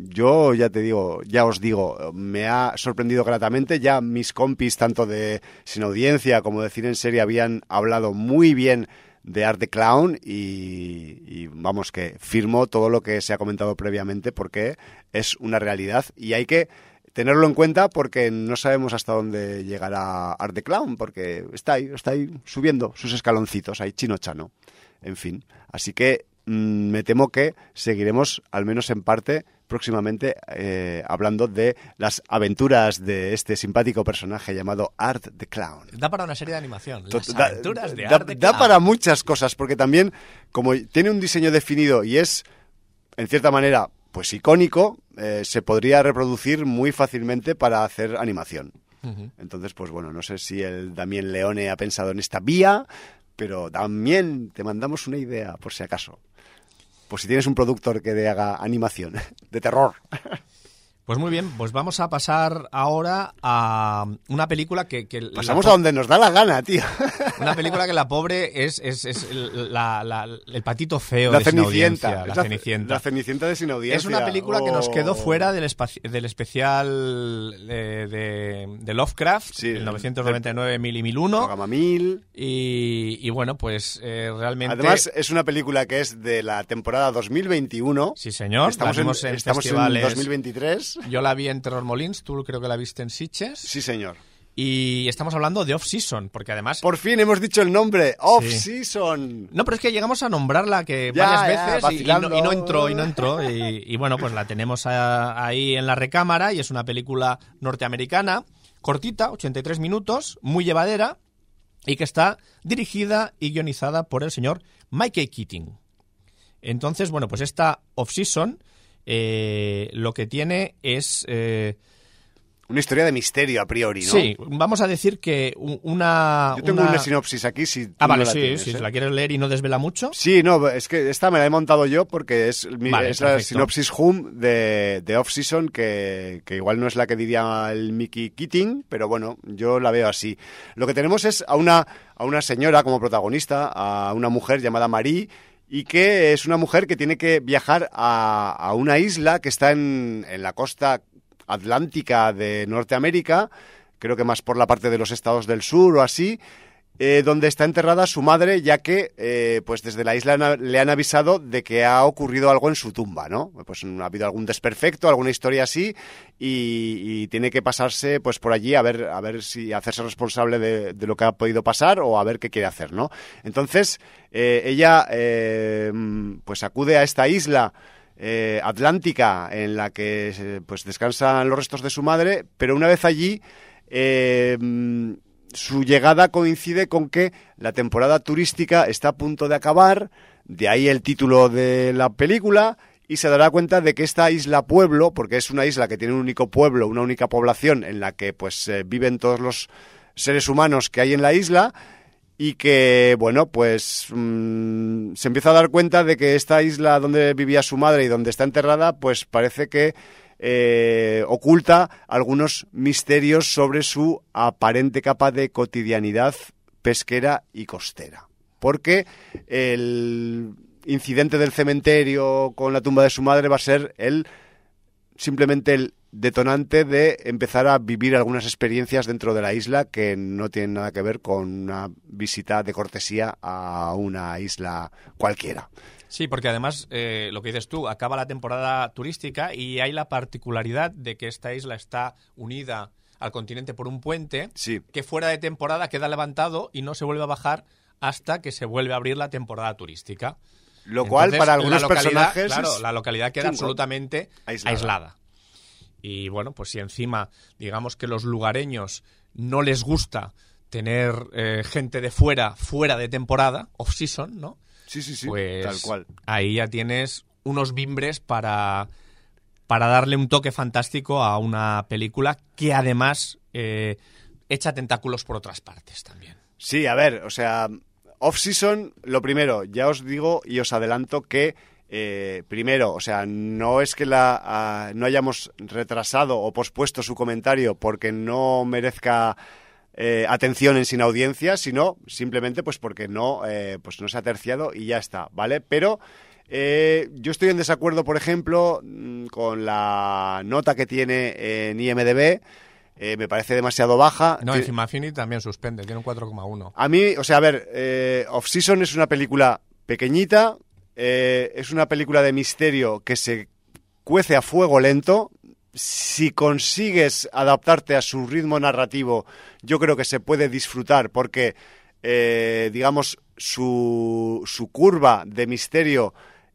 yo ya te digo, ya os digo, me ha sorprendido gratamente. Ya mis compis, tanto de Sin Audiencia como de Cine en Serie, habían hablado muy bien de Art the Clown y, y vamos que firmo todo lo que se ha comentado previamente porque es una realidad y hay que tenerlo en cuenta porque no sabemos hasta dónde llegará Art the Clown porque está ahí, está ahí subiendo sus escaloncitos, ahí chino chano, en fin. Así que mm, me temo que seguiremos, al menos en parte, próximamente eh, hablando de las aventuras de este simpático personaje llamado Art the Clown. Da para una serie de animación. Las da- aventuras de da- Art the da Clown. para muchas cosas, porque también, como tiene un diseño definido y es, en cierta manera, pues icónico, eh, se podría reproducir muy fácilmente para hacer animación. Entonces, pues bueno, no sé si el Damien Leone ha pensado en esta vía, pero también te mandamos una idea, por si acaso. Pues si tienes un productor que te haga animación de terror. Pues muy bien, pues vamos a pasar ahora a una película que... que Pasamos a donde nos da la gana, tío. Una película que la pobre es, es, es el, la, la, el patito feo la de Cenicienta. Sin audiencia, la, Cenicienta. La Cenicienta de Sin Audiencia. Es una película oh. que nos quedó Oh. fuera del, del especial de, de, de Lovecraft, sí, el 999 1000 y 1001. Programa 1000. Y, y bueno, pues eh, realmente... Además, es una película que es de la temporada 2021. Sí, señor. Estamos, en, en, estamos en 2023. Yo la vi en Terror Molins, tú creo que la viste en Sitges. Sí, señor. Y estamos hablando de Off-Season, porque además... Por fin hemos dicho el nombre, Off-Season. Sí. No, pero es que llegamos a nombrarla que ya, varias veces ya, y, y, no, y, no, entró, y no entró. Y, y bueno, pues la tenemos a, ahí en la recámara y es una película norteamericana, cortita, 83 minutos, muy llevadera y que está dirigida y guionizada por el señor Mikey Keating. Entonces, bueno, pues esta Off-Season eh, lo que tiene es... Eh, una historia de misterio a priori, ¿no? Sí, vamos a decir que una... Yo tengo una... una sinopsis aquí, si Ah, vale, no sí, tienes, si ¿eh? la quieres leer y no desvela mucho. Sí, no, es que esta me la he montado yo porque es, mi, Vale, es la sinopsis home de, de Off-Season, que, que igual no es la que diría el Mickey Keating, pero bueno, yo la veo así. Lo que tenemos es a una, a una señora como protagonista, a una mujer llamada Marie, y que es una mujer que tiene que viajar a, a una isla que está en, en, la costa atlántica de Norteamérica, creo que más por la parte de los estados del sur o así, eh, donde está enterrada su madre, ya que eh, pues desde la isla le han avisado de que ha ocurrido algo en su tumba, ¿no? Pues ha habido algún desperfecto, alguna historia así, y, tiene que pasarse pues por allí a ver, a ver si hacerse responsable de, lo que ha podido pasar o a ver qué quiere hacer, ¿no? Entonces, eh, ella pues acude a esta isla. Eh, atlántica en la que eh, pues descansan los restos de su madre, pero una vez allí eh, su llegada coincide con que la temporada turística está a punto de acabar, de ahí el título de la película, y se dará cuenta de que esta isla pueblo, porque es una isla que tiene un único pueblo, una única población en la que pues eh, viven todos los seres humanos que hay en la isla, y que, bueno, pues mmm, se empieza a dar cuenta de que esta isla donde vivía su madre y donde está enterrada, pues parece que eh, oculta algunos misterios sobre su aparente capa de cotidianidad pesquera y costera. Porque el incidente del cementerio con la tumba de su madre va a ser el simplemente el detonante de empezar a vivir algunas experiencias dentro de la isla que no tienen nada que ver con una visita de cortesía a una isla cualquiera. Sí, porque además, eh, lo que dices tú, acaba la temporada turística y hay la particularidad de que esta isla está unida al continente por un puente sí. que fuera de temporada queda levantado y no se vuelve a bajar hasta que se vuelve a abrir la temporada turística. Lo cual, Entonces, para algunos personajes. Claro, la localidad queda absolutamente Aislada. aislada. Y bueno, pues si encima, digamos que los lugareños no les gusta tener eh, gente de fuera, fuera de temporada, off-season, ¿no? Sí, sí, sí, pues tal cual. ahí ya tienes unos bimbres para, para darle un toque fantástico a una película que además eh, echa tentáculos por otras partes también. Sí, a ver, o sea, off-season, lo primero, ya os digo y os adelanto que eh, primero, o sea, no es que la, uh, no hayamos retrasado o pospuesto su comentario porque no merezca eh, atención en sin audiencia, sino simplemente pues porque no, eh, pues no se ha terciado y ya está, ¿vale? Pero eh, yo estoy en desacuerdo, por ejemplo, mm, con la nota que tiene en IMDB. Eh, me parece demasiado baja. No, en Film Affinity también suspende, tiene un 4,1. A mí, o sea, a ver, eh, Off Season es una película pequeñita, eh, es una película de misterio que se cuece a fuego lento. Si consigues adaptarte a su ritmo narrativo, yo creo que se puede disfrutar porque, eh, digamos, su, su, curva de misterio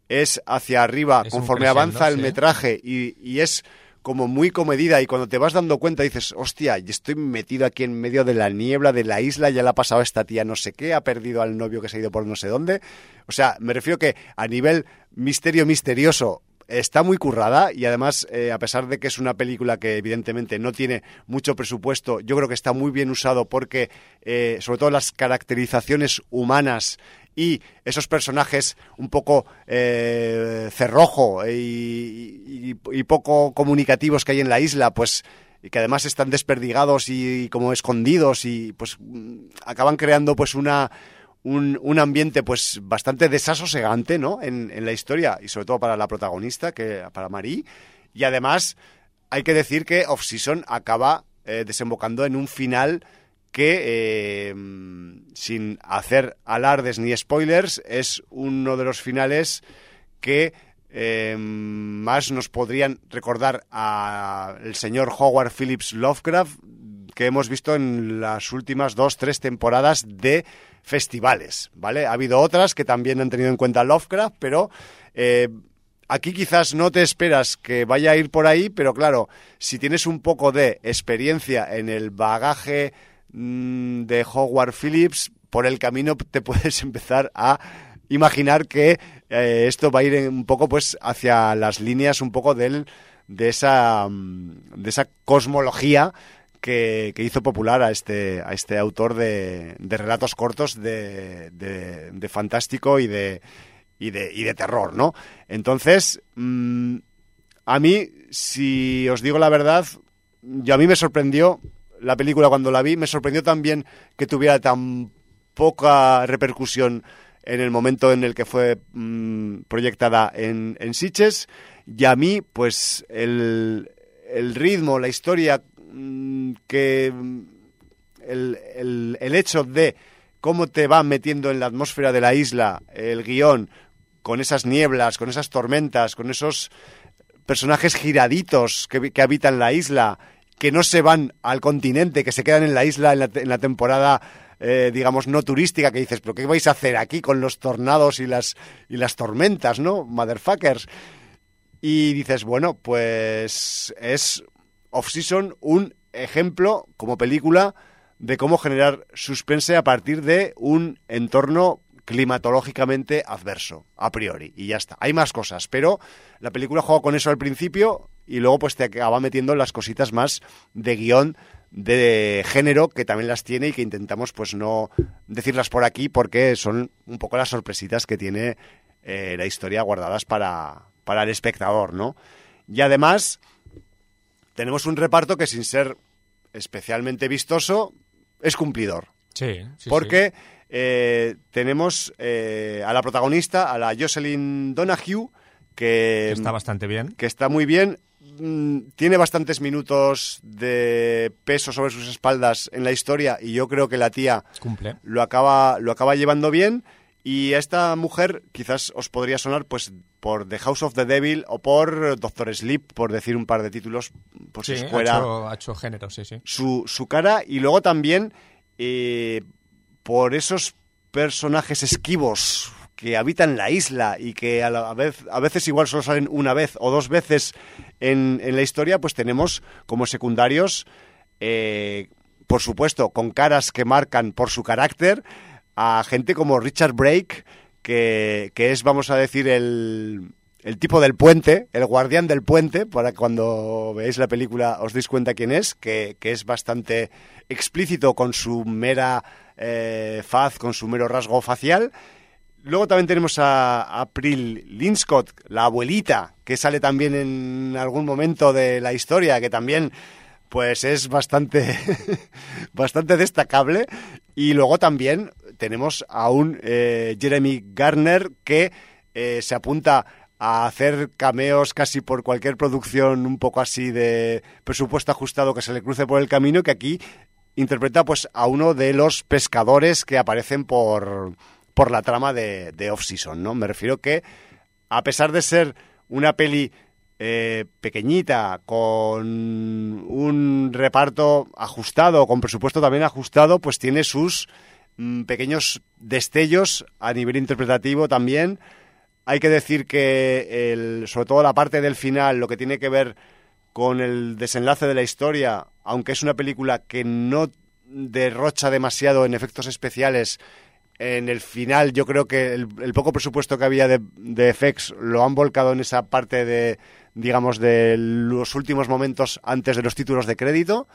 es hacia arriba es conforme avanza el sí. metraje y, y es como muy comedida y cuando te vas dando cuenta dices, hostia, y estoy metido aquí en medio de la niebla de la isla, ya la ha pasado esta tía no sé qué, ha perdido al novio que se ha ido por no sé dónde. O sea, me refiero que a nivel misterio misterioso está muy currada y además, eh, a pesar de que es una película que evidentemente no tiene mucho presupuesto, yo creo que está muy bien usado porque, eh, sobre todo las caracterizaciones humanas y esos personajes un poco eh, cerrojo y, poco comunicativos que hay en la isla, pues y que además están desperdigados y, como escondidos y pues mm, acaban creando pues una un, ambiente pues bastante desasosegante ¿no? En, la historia y sobre todo para la protagonista, que para Marie. Y además hay que decir que Off Season acaba eh, desembocando en un final que, eh, sin hacer alardes ni spoilers, es uno de los finales que eh, más nos podrían recordar al señor Howard Phillips Lovecraft que hemos visto en las últimas dos, tres temporadas de festivales, ¿vale? Ha habido otras que también han tenido en cuenta Lovecraft, pero eh, aquí quizás no te esperas que vaya a ir por ahí, pero claro, si tienes un poco de experiencia en el bagaje mm, de Howard Phillips, por el camino te puedes empezar a imaginar que eh, esto va a ir un poco pues hacia las líneas un poco del de esa mm, de esa cosmología que, hizo popular a este, a este autor de, relatos cortos de, de, fantástico y de, y de, y de terror, ¿no? Entonces, mm, a mí, si os digo la verdad, yo a mí me sorprendió la película cuando la vi, me sorprendió también que tuviera tan poca repercusión en el momento en el que fue mm, proyectada en, en Sitges, y a mí, pues, el, el ritmo, la historia que mm, el, el, hecho de cómo te va metiendo en la atmósfera de la isla el guion, con esas nieblas, con esas tormentas, con esos personajes giraditos que, habitan la isla, que no se van al continente, que se quedan en la isla en la, temporada, eh, digamos, no turística, que dices, pero ¿qué vais a hacer aquí con los tornados y las, y las tormentas, no? Motherfuckers. Y dices, bueno, pues es Off-Season un ejemplo como película de cómo generar suspense a partir de un entorno climatológicamente adverso, a priori, y ya está. Hay más cosas, pero la película juega con eso al principio y luego pues te acaba metiendo las cositas más de guion de género que también las tiene y que intentamos pues no decirlas por aquí porque son un poco las sorpresitas que tiene eh, la historia guardadas para, para el espectador, ¿no? Y además tenemos un reparto que sin ser especialmente vistoso es cumplidor. Sí, sí Porque eh, tenemos eh, a la protagonista, a la Jocelyn Donahue, que está bastante bien. Que está muy bien. Mm, tiene bastantes minutos de peso sobre sus espaldas en la historia y yo creo que la tía Cumple. lo acaba lo acaba llevando bien y a esta mujer quizás os podría sonar pues por The House of the Devil o por Doctor Sleep, por decir un par de títulos, por si fuera... Ha hecho, género, sí, sí. Su, su cara y luego también eh, por esos personajes esquivos que habitan la isla y que a, la vez, a veces igual solo salen una vez o dos veces en, en la historia, pues tenemos como secundarios, eh, por supuesto, con caras que marcan por su carácter, a gente como Richard Brake, que, es, vamos a decir, el, el tipo del puente, el guardián del puente, para cuando veáis la película os deis cuenta quién es, que, es bastante explícito con su mera eh, faz, con su mero rasgo facial. Luego también tenemos a April Linscott, la abuelita, que sale también en algún momento de la historia, que también pues es bastante, bastante destacable. Y luego también tenemos a un eh, Jeremy Garner que eh, se apunta a hacer cameos casi por cualquier producción un poco así de presupuesto ajustado que se le cruce por el camino, que aquí interpreta pues a uno de los pescadores que aparecen por, por la trama de, de Off-Season, ¿no? Me refiero que, a pesar de ser una peli eh, pequeñita, con un reparto ajustado, con presupuesto también ajustado, pues tiene sus Mm, pequeños destellos a nivel interpretativo también. Hay que decir que, el, sobre todo la parte del final, lo que tiene que ver con el desenlace de la historia, aunque es una película que no derrocha demasiado en efectos especiales, en el final yo creo que el, poco presupuesto que había de, de lo han volcado en esa parte de, digamos, de los últimos momentos antes de los títulos de crédito.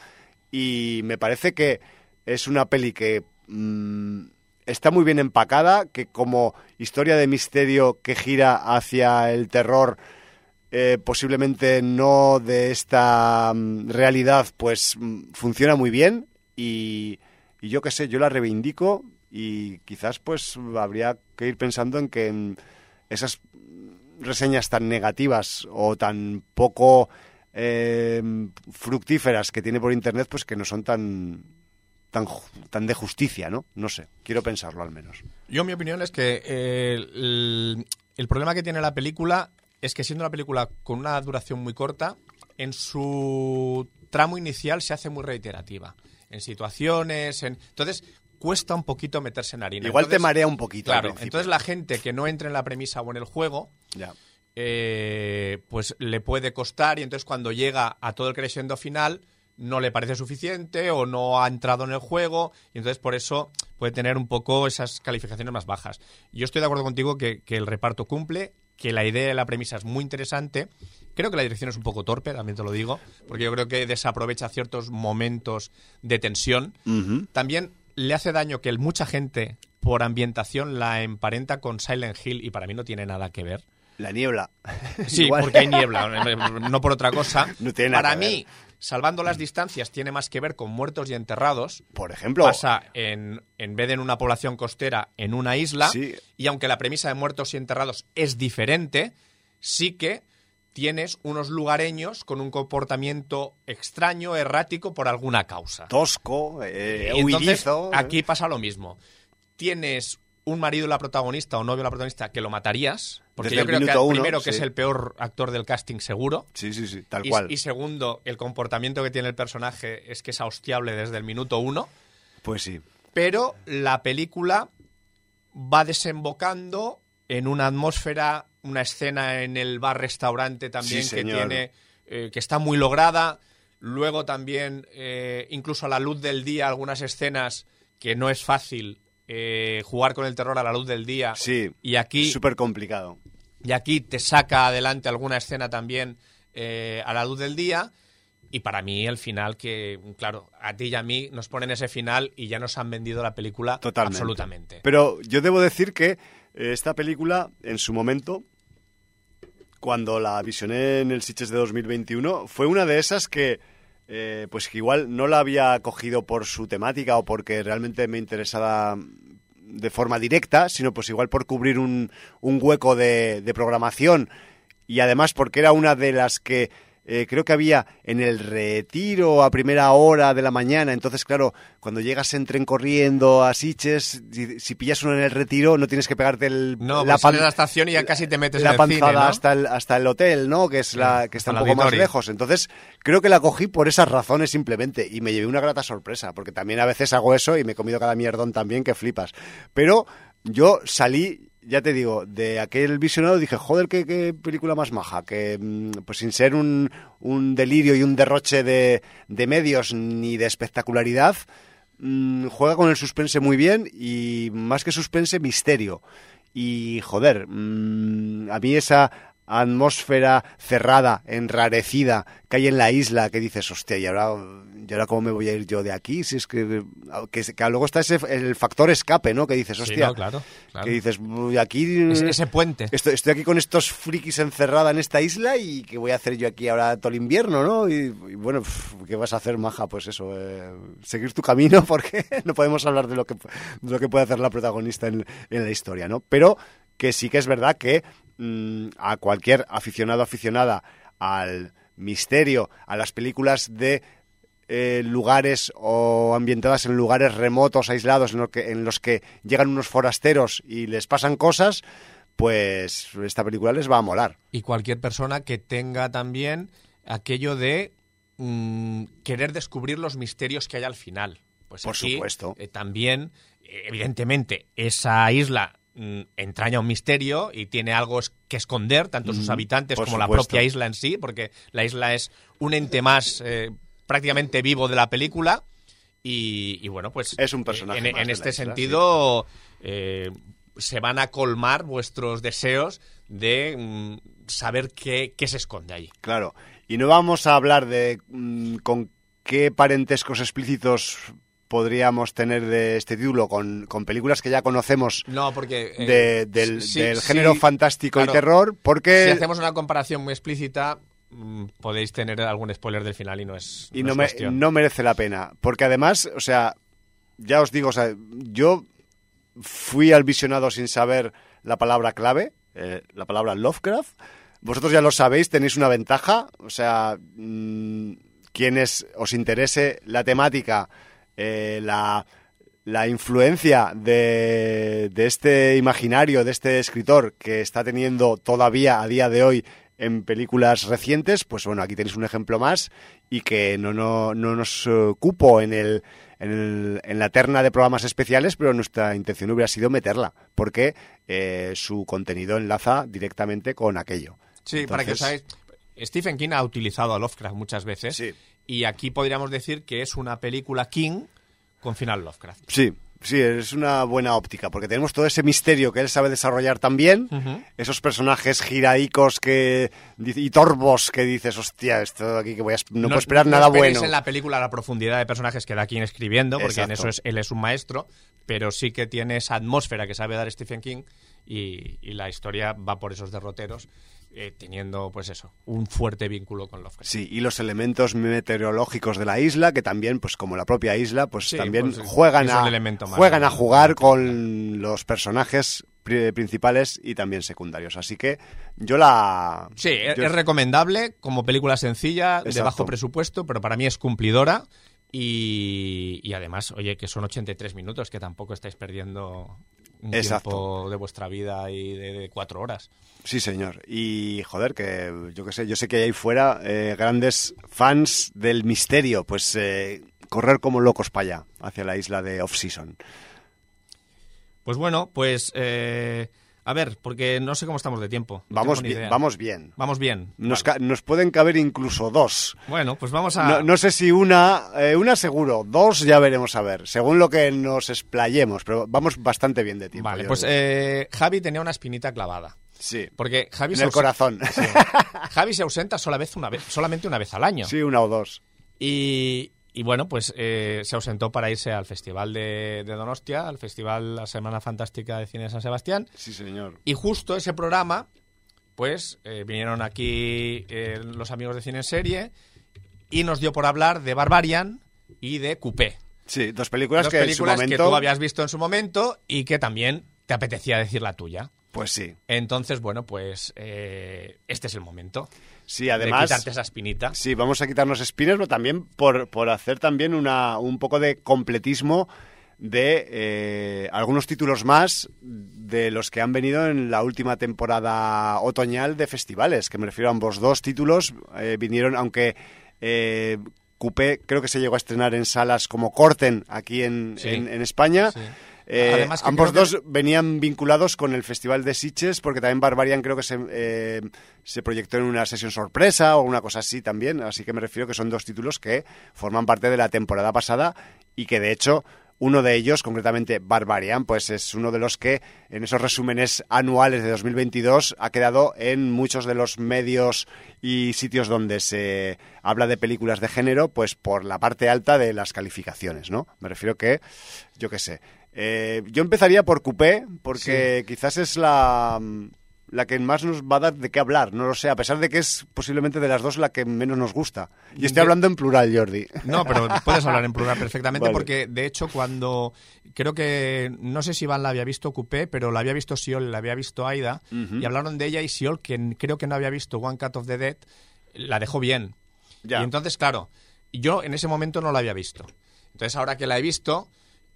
Y me parece que es una peli que mm, está muy bien empacada, que como historia de misterio que gira hacia el terror, eh, posiblemente no de esta mm, realidad, pues mm, funciona muy bien. Y, y yo qué sé, yo la reivindico y quizás pues habría que ir pensando en que esas reseñas tan negativas o tan poco eh, fructíferas que tiene por internet, pues que no son tan tan, tan de justicia, ¿no? No sé, quiero pensarlo al menos. Yo mi opinión es que eh, el, el, problema que tiene la película es que siendo una película con una duración muy corta, en su tramo inicial se hace muy reiterativa. En situaciones, en... Entonces, cuesta un poquito meterse en harina. Igual te marea un poquito. Claro, entonces la gente que no entre en la premisa o en el juego, ya. Eh, pues le puede costar y entonces cuando llega a todo el creciendo final no le parece suficiente o no ha entrado en el juego y entonces por eso puede tener un poco esas calificaciones más bajas. Yo estoy de acuerdo contigo que, que el reparto cumple, que la idea de la premisa es muy interesante. Creo que la dirección es un poco torpe, también te lo digo, porque yo creo que desaprovecha ciertos momentos de tensión. También le hace daño que mucha gente por ambientación la emparenta con Silent Hill y para mí no tiene nada que ver. La niebla. Sí, porque hay niebla, no por otra cosa. Para mí, salvando las distancias, tiene más que ver con muertos y enterrados. Por ejemplo. Pasa en, en vez de en una población costera, en una isla. Y aunque la premisa de muertos y enterrados es diferente, sí que tienes unos lugareños con un comportamiento extraño, errático, por alguna causa. Tosco, eh, aquí pasa lo mismo. Tienes un marido la protagonista o novio la protagonista que lo matarías. Porque yo creo que primero que es el peor actor del casting seguro. Sí, sí, sí, tal y, cual. Y segundo, el comportamiento que tiene el personaje es que es hostiable desde el minuto uno. Pues sí. Pero la película va desembocando en una atmósfera, una escena en el bar-restaurante también que tiene, eh, que está muy lograda. Luego también, eh, incluso a la luz del día, algunas escenas que no es fácil eh, jugar con el terror a la luz del día. Sí. Y aquí. Súper complicado. Y aquí te saca adelante alguna escena también eh, a la luz del día. Y para mí, el final, que, claro, a ti y a mí nos ponen ese final y ya nos han vendido la película Totalmente. absolutamente. Pero yo debo decir que eh, esta película, en su momento, cuando la visioné en el Sitges de 2021, fue una de esas que eh, pues que igual no la había cogido por su temática o porque realmente me interesaba de forma directa, sino pues igual por cubrir un, un hueco de, de programación. Y además porque era una de las que eh, creo que había en el retiro a primera hora de la mañana. Entonces, claro, cuando llegas en tren corriendo a Siches, si, pillas uno en el retiro, no tienes que pegarte el, no, la, pues la estación y ya casi te metes la en el panzada hasta, el, hasta el hotel, ¿no? Que es la que está un poco más lejos. Entonces, creo que la cogí por esas razones simplemente y me llevé una grata sorpresa, porque también a veces hago eso y me he comido cada mierdón también que flipas. Pero yo salí ya te digo, de aquel visionado dije, joder, qué, película más maja, que mm, pues sin ser un, un delirio y un derroche de, de medios ni de espectacularidad, mm, juega con el suspense muy bien y más que suspense, misterio. Y joder, mm, a mí esa atmósfera cerrada, enrarecida que hay en la isla, que dices, hostia, ¿y ahora, ¿y ahora cómo me voy a ir yo de aquí? Si es que, que, luego está ese, el factor escape, ¿no? Que dices, hostia, claro, que dices, aquí... Ese, puente. Estoy, estoy, aquí con estos frikis encerrada en esta isla y ¿qué voy a hacer yo aquí ahora todo el invierno, no? Y, bueno, ¿qué vas a hacer, maja? Pues eso, eh, seguir tu camino porque no podemos hablar de lo que, de lo que puede hacer la protagonista en, en la historia, ¿no? Pero que sí que es verdad que Mm, a cualquier aficionado aficionada al misterio, a las películas de eh, lugares o ambientadas en lugares remotos, aislados, en, que, en los que llegan unos forasteros y les pasan cosas, pues esta película les va a molar. Y cualquier persona que tenga también aquello de mm, querer descubrir los misterios que hay al final. Pues Por supuesto. Eh, también, evidentemente, esa isla Mm, entraña un misterio y tiene algo que esconder, tanto sus habitantes como la propia isla en sí, porque la isla es un ente más eh, prácticamente vivo de la película. Y, bueno, pues... Es un personaje. En, este sentido, eh, se van a colmar vuestros deseos de mm, saber qué, qué se esconde ahí. Claro. Y no vamos a hablar de mm, con qué parentescos explícitos podríamos tener de este título con, con películas que ya conocemos No, porque... eh, de- del, sí, del sí, género fantástico claro. y terror, porque... Si hacemos una comparación muy explícita, podéis tener algún spoiler del final y no es, y no no, es me- cuestión. no merece la pena. Porque además, o sea, ya os digo, o sea, yo fui al visionado sin saber la palabra clave, eh, la palabra Lovecraft. Vosotros ya lo sabéis, tenéis una ventaja, o sea, mm, quienes os interese la temática, eh, la, la influencia de, de este imaginario, de este escritor que está teniendo todavía a día de hoy en películas recientes, pues bueno, aquí tenéis un ejemplo más y que no, no, no nos eh, cupo en, el, en, el- en la terna de programas especiales, pero nuestra intención hubiera sido meterla, porque eh, su contenido enlaza directamente con aquello. Sí, para que os hagáis- Stephen King ha utilizado a Lovecraft muchas veces. Sí. Y aquí podríamos decir que es una película King con final Lovecraft. Sí, sí, es una buena óptica, porque tenemos todo ese misterio que él sabe desarrollar también, esos personajes giraicos que y torbos que dices, hostia, esto aquí que voy a, no, puedo esperar nada esperéis bueno. en la película la profundidad de personajes que da King escribiendo, porque en eso es, él es un maestro, pero sí que tiene esa atmósfera que sabe dar Stephen King y, y la historia va por esos derroteros, eh, teniendo, pues eso, un fuerte vínculo con Lovecraft. Sí, y los elementos meteorológicos de la isla, que también, pues como la propia isla, pues Sí, también pues, juegan, a, juegan a jugar con los personajes pri- principales y también secundarios. Así que yo la... Sí, es, yo- es recomendable como película sencilla, de bajo presupuesto, pero para mí es cumplidora. Y, y además, oye, que son 83 minutos, que tampoco estáis perdiendo un Exacto. tiempo de vuestra vida y de, de cuatro horas. Sí, señor. Y joder, que yo qué sé, yo sé que hay ahí fuera eh, grandes fans del misterio, pues eh, correr como locos para allá, hacia la isla de Off-Season. Pues bueno, pues eh, a ver, porque no sé cómo estamos de tiempo. no Vamos bien, idea. vamos bien. Vamos bien. Nos, Vale. ca- nos pueden caber incluso dos. Bueno, pues vamos a... No, no sé si una, eh, una seguro, dos ya veremos a ver, según lo que nos explayemos, pero vamos bastante bien de tiempo. Vale, pues eh, Javi tenía una espinita clavada. sí, Porque Javi, en se el corazón. Sí. Javi se ausenta sola vez una vez, solamente una vez al año. sí, una o dos. Y, y bueno, pues eh, se ausentó para irse al Festival de, de Donostia, al Festival La Semana Fantástica de Cine de San Sebastián. Sí, señor. Y justo ese programa, pues eh, vinieron aquí eh, los amigos de Cine en Serie y nos dio por hablar de Barbarian y de Coupé. Sí, dos películas Dos que películas en su que tú habías visto en su momento y que también te apetecía decir la tuya. Pues sí. Entonces, bueno, pues eh, este es el momento Sí, de además... quitarte esa espinita. Sí, vamos a quitarnos espinas, pero también por, por hacer también una, un poco de completismo de eh, algunos títulos más de los que han venido en la última temporada otoñal de festivales, que me refiero a ambos dos títulos, eh, vinieron, aunque eh, Coupé creo que se llegó a estrenar en salas como Corten aquí en, Sí. en- en España. Sí. Eh, Además que ambos que- dos venían vinculados con el Festival de Sitges, porque también Barbarian creo que se, eh, se proyectó en una sesión sorpresa o una cosa así también. Así que me refiero que son dos títulos que forman parte de la temporada pasada y que de hecho uno de ellos, concretamente Barbarian, pues es uno de los que en esos resúmenes anuales de 2022 ha quedado en muchos de los medios y sitios donde se habla de películas de género, pues por la parte alta de las calificaciones, ¿no? Me refiero que, yo qué sé. Eh, yo empezaría por Coupé, porque quizás es la, la que más nos va a dar de qué hablar, no lo sé, a pesar de que es posiblemente de las dos la que menos nos gusta. Y estoy hablando en plural, Jordi. No, pero puedes hablar en plural perfectamente Vale. porque, de hecho, cuando... Creo que... No sé si Iván la había visto Coupé, pero la había visto Siol, la había visto Aida, y hablaron de ella y Siol, que creo que no había visto One Cut of the Dead, la dejó bien. Ya. Y entonces, claro, yo en ese momento no la había visto. Entonces, ahora que la he visto...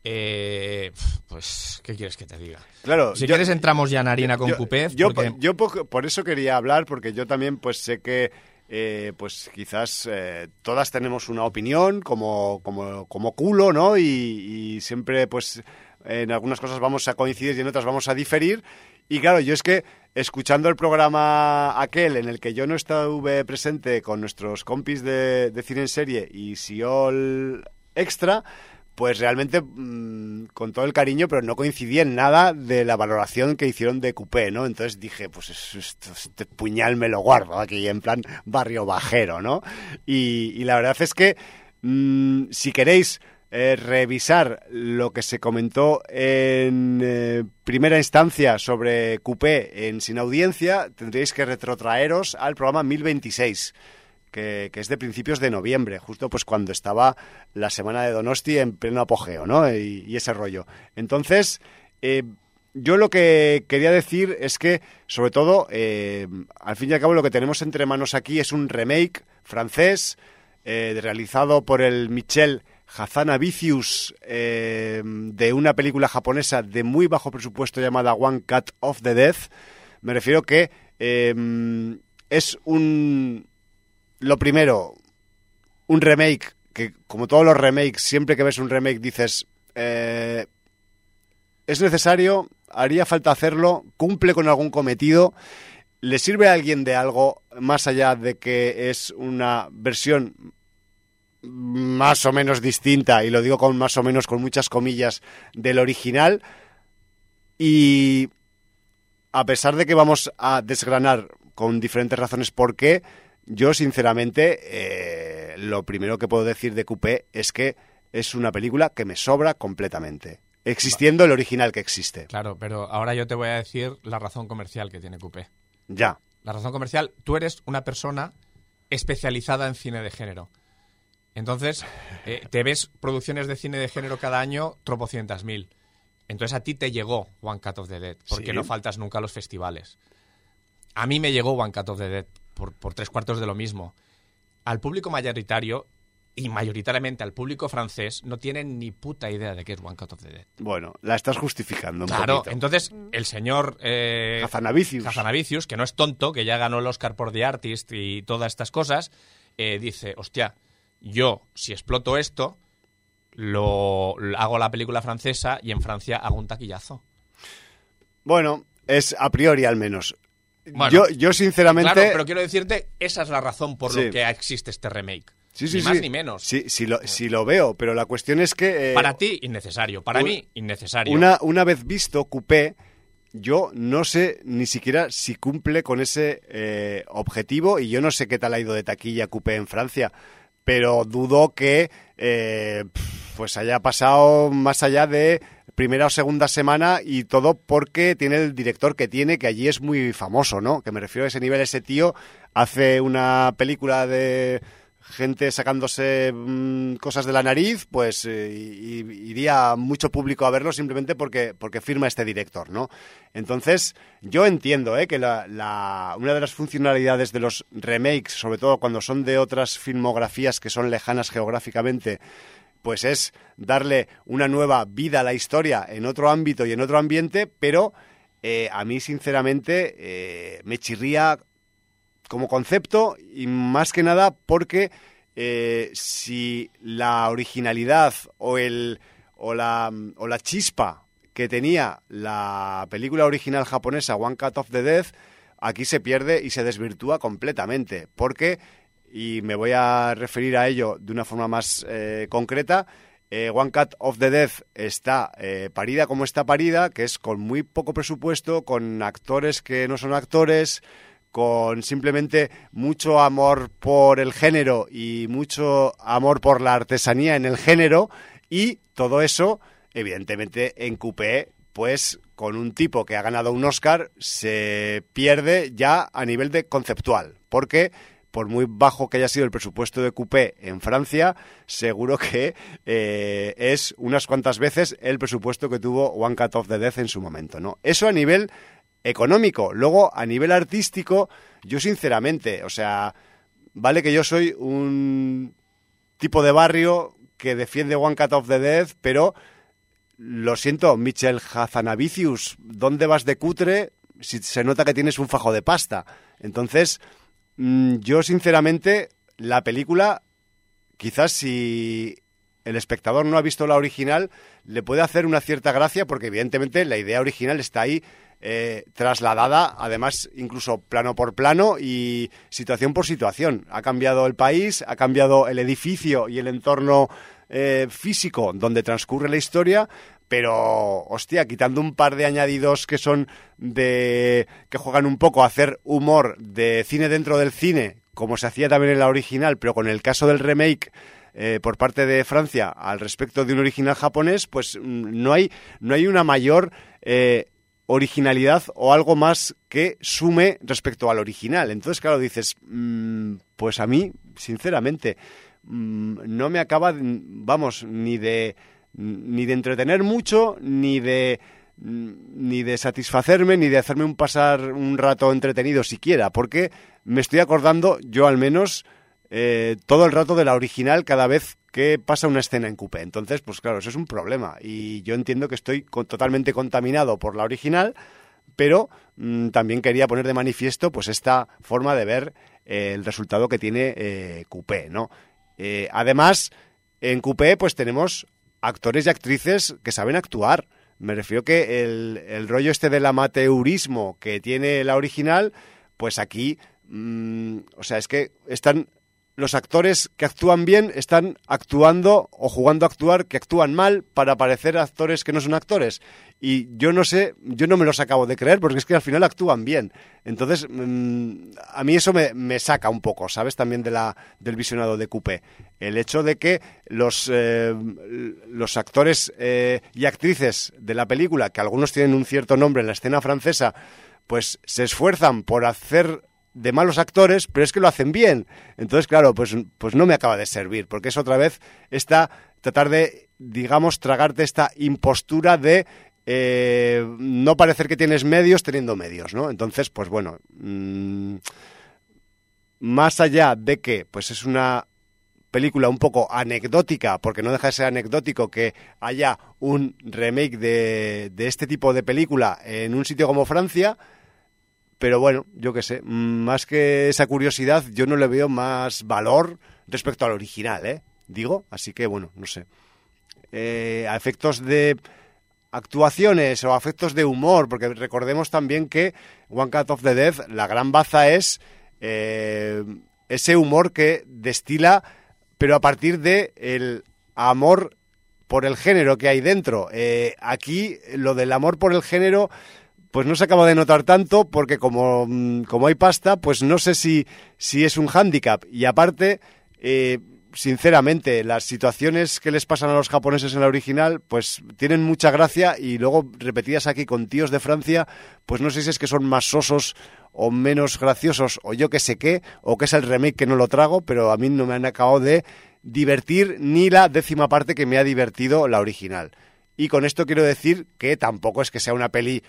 eh, pues, ¿qué quieres que te diga? Claro, Si yo- quieres entramos ya en harina con yo, yo, porque- yo po- por eso quería hablar, porque yo también pues sé que eh, pues quizás eh, todas tenemos una opinión como, como, como culo, ¿no? Y, y siempre pues en algunas cosas vamos a coincidir y en otras vamos a diferir. Y claro, yo es que escuchando el programa aquel en el que yo no estuve presente con nuestros compis de, de cine en serie y Siol Extra, pues realmente mm, con todo el cariño, pero no coincidía en nada de la valoración que hicieron de Coupé, ¿no? Entonces dije, pues este puñal me lo guardo aquí, en plan barrio bajero, ¿no? Y, la verdad es que mm, si queréis eh, revisar lo que se comentó en eh, primera instancia sobre Coupé en Sin Audiencia, tendréis que retrotraeros al programa 1026 que, es de principios de noviembre, justo pues cuando estaba la semana de Donosti en pleno apogeo, ¿no? Y, ese rollo. Entonces, eh, yo lo que quería decir es que, sobre todo, eh, al fin y al cabo lo que tenemos entre manos aquí es un remake francés eh, realizado por el Michel Hazanavicius de una película japonesa de muy bajo presupuesto llamada One Cut of the Death. Me refiero que es un, lo primero, un remake, que como todos los remakes, siempre que ves un remake dices, eh, es necesario, haría falta hacerlo, cumple con algún cometido, le sirve a alguien de algo más allá de que es una versión más o menos distinta, y lo digo con más o menos con muchas comillas, del original. Y a pesar de que vamos a desgranar con diferentes razones por qué, yo, sinceramente, eh, lo primero que puedo decir de Coupé es que es una película que me sobra completamente, existiendo el original que existe. Claro, pero ahora yo te voy a decir la razón comercial que tiene Coupé. Ya. La razón comercial, tú eres una persona especializada en cine de género. Entonces, eh, te ves producciones de cine de género cada año tropocientas mil. Entonces a ti te llegó One Cut of the Dead, porque no faltas nunca a los festivales. A mí me llegó One Cut of the Dead, por, tres cuartos de lo mismo. Al público mayoritario y mayoritariamente al público francés no tienen ni puta idea de qué es One Cut of the Dead. Bueno, la estás justificando un claro, entonces el señor eh, Hazanavicius. que no es tonto, que ya ganó el Oscar por The Artist y todas estas cosas, eh, dice, hostia, yo si exploto esto, lo, hago la película francesa y en Francia hago un taquillazo. Bueno, es a priori al menos yo, yo sinceramente... Claro, pero quiero decirte, esa es la razón por la que existe este remake. Sí, sí, ni más ni menos. Sí, sí lo, sí lo veo, pero la cuestión es que... Eh, para ti, innecesario. Para mí, innecesario. Una, una vez visto Coupé, yo no sé ni siquiera si cumple con ese eh, objetivo y yo no sé qué tal ha ido de taquilla Coupé en Francia, pero dudo que eh, pues haya pasado más allá de primera o segunda semana y todo porque tiene el director que tiene, que allí es muy famoso, ¿no? Que me refiero a ese nivel, ese tío hace una película de gente sacándose mm, cosas de la nariz, pues eh, iría mucho público a verlo simplemente porque, porque firma este director, ¿no? Entonces, yo entiendo ¿eh? que la, una de las funcionalidades de los remakes, sobre todo cuando son de otras filmografías que son lejanas geográficamente, pues es darle una nueva vida a la historia en otro ámbito y en otro ambiente, pero eh, a mí sinceramente eh, me chirría como concepto y más que nada porque eh, si la originalidad o, el, o, la, o la chispa que tenía la película original japonesa One Cut of the Death, aquí se pierde y se desvirtúa completamente, porque y me voy a referir a ello de una forma más eh, concreta. Eh, One Cut of the Death está eh, parida como está parida, que es con muy poco presupuesto, con actores que no son actores, con simplemente mucho amor por el género y mucho amor por la artesanía en el género, y todo eso, evidentemente, en Coupé, pues con un tipo que ha ganado un Oscar, se pierde ya a nivel de conceptual, porque por muy bajo que haya sido el presupuesto de Coupé en Francia, seguro que eh, es unas cuantas veces el presupuesto que tuvo One Cut of the Death en su momento, ¿no? Eso a nivel económico. Luego, a nivel artístico, yo sinceramente, o sea, vale que yo soy un tipo de barrio que defiende One Cut of the Death, pero lo siento, Michel Hazanavicius, ¿dónde vas de cutre si se nota que tienes un fajo de pasta? Entonces, yo, sinceramente, la película, quizás si el espectador no ha visto la original, le puede hacer una cierta gracia porque evidentemente la idea original está ahí eh, trasladada, además incluso plano por plano y situación por situación. Ha cambiado el país, ha cambiado el edificio y el entorno eh, físico donde transcurre la historia, pero hostia, quitando un par de añadidos que son de que juegan un poco a hacer humor de cine dentro del cine, como se hacía también en la original, pero con el caso del remake eh, por parte de Francia al respecto de un original japonés, pues mm, no hay no hay una mayor eh, originalidad o algo más que sume respecto al original. Entonces, claro, dices, mm, pues a mí, sinceramente, mm, no me acaba, vamos, ni de ni de entretener mucho, ni de ni de satisfacerme, ni de hacerme un pasar un rato entretenido siquiera, porque me estoy acordando, yo al menos, eh, todo el rato de la original cada vez que pasa una escena en coupé. Entonces, pues claro, eso es un problema. Y yo entiendo que estoy totalmente contaminado por la original, pero mm, también quería poner de manifiesto pues esta forma de ver eh, el resultado que tiene eh, coupé, ¿no? además, en coupé pues tenemos actores y actrices que saben actuar. Me refiero que el, rollo este del amateurismo que tiene la original, pues aquí, mm, o sea, es que están los actores que actúan bien están actuando o jugando a actuar que actúan mal para parecer actores que no son actores. Y yo no sé, yo no me los acabo de creer porque es que al final actúan bien. Entonces, mm, a mí eso me, saca un poco, ¿sabes? También de la, del visionado de Coupé. El hecho de que los, eh, los actores eh, y actrices de la película, que algunos tienen un cierto nombre en la escena francesa, pues se esfuerzan por hacer de malos actores, pero es que lo hacen bien. Entonces, claro, pues, pues no me acaba de servir, porque es otra vez esta, tratar de, digamos, tragarte esta impostura de eh, no parecer que tienes medios teniendo medios, ¿no? Entonces, pues bueno, mm, más allá de que, pues es una película un poco anecdótica, porque no deja de ser anecdótico que haya un remake de, de este tipo de película en un sitio como Francia, pero bueno, yo qué sé, más que esa curiosidad, yo no le veo más valor respecto al original, ¿eh? Digo, así que bueno, no sé. Eh, a efectos de actuaciones o a efectos de humor, porque recordemos también que One Cut of the Death, la gran baza es eh, ese humor que destila, pero a partir de el amor por el género que hay dentro. Eh, aquí lo del amor por el género pues no se acaba de notar tanto porque como, mm, como hay pasta, pues no sé si, si es un hándicap. Y aparte, eh, sinceramente, las situaciones que les pasan a los japoneses en la original, pues tienen mucha gracia y luego repetidas aquí con tíos de Francia, pues no sé si es que son más sosos o menos graciosos o yo que sé qué, o que es el remake que no lo trago, pero a mí no me han acabado de divertir ni la décima parte que me ha divertido la original. Y con esto quiero decir que tampoco es que sea una peli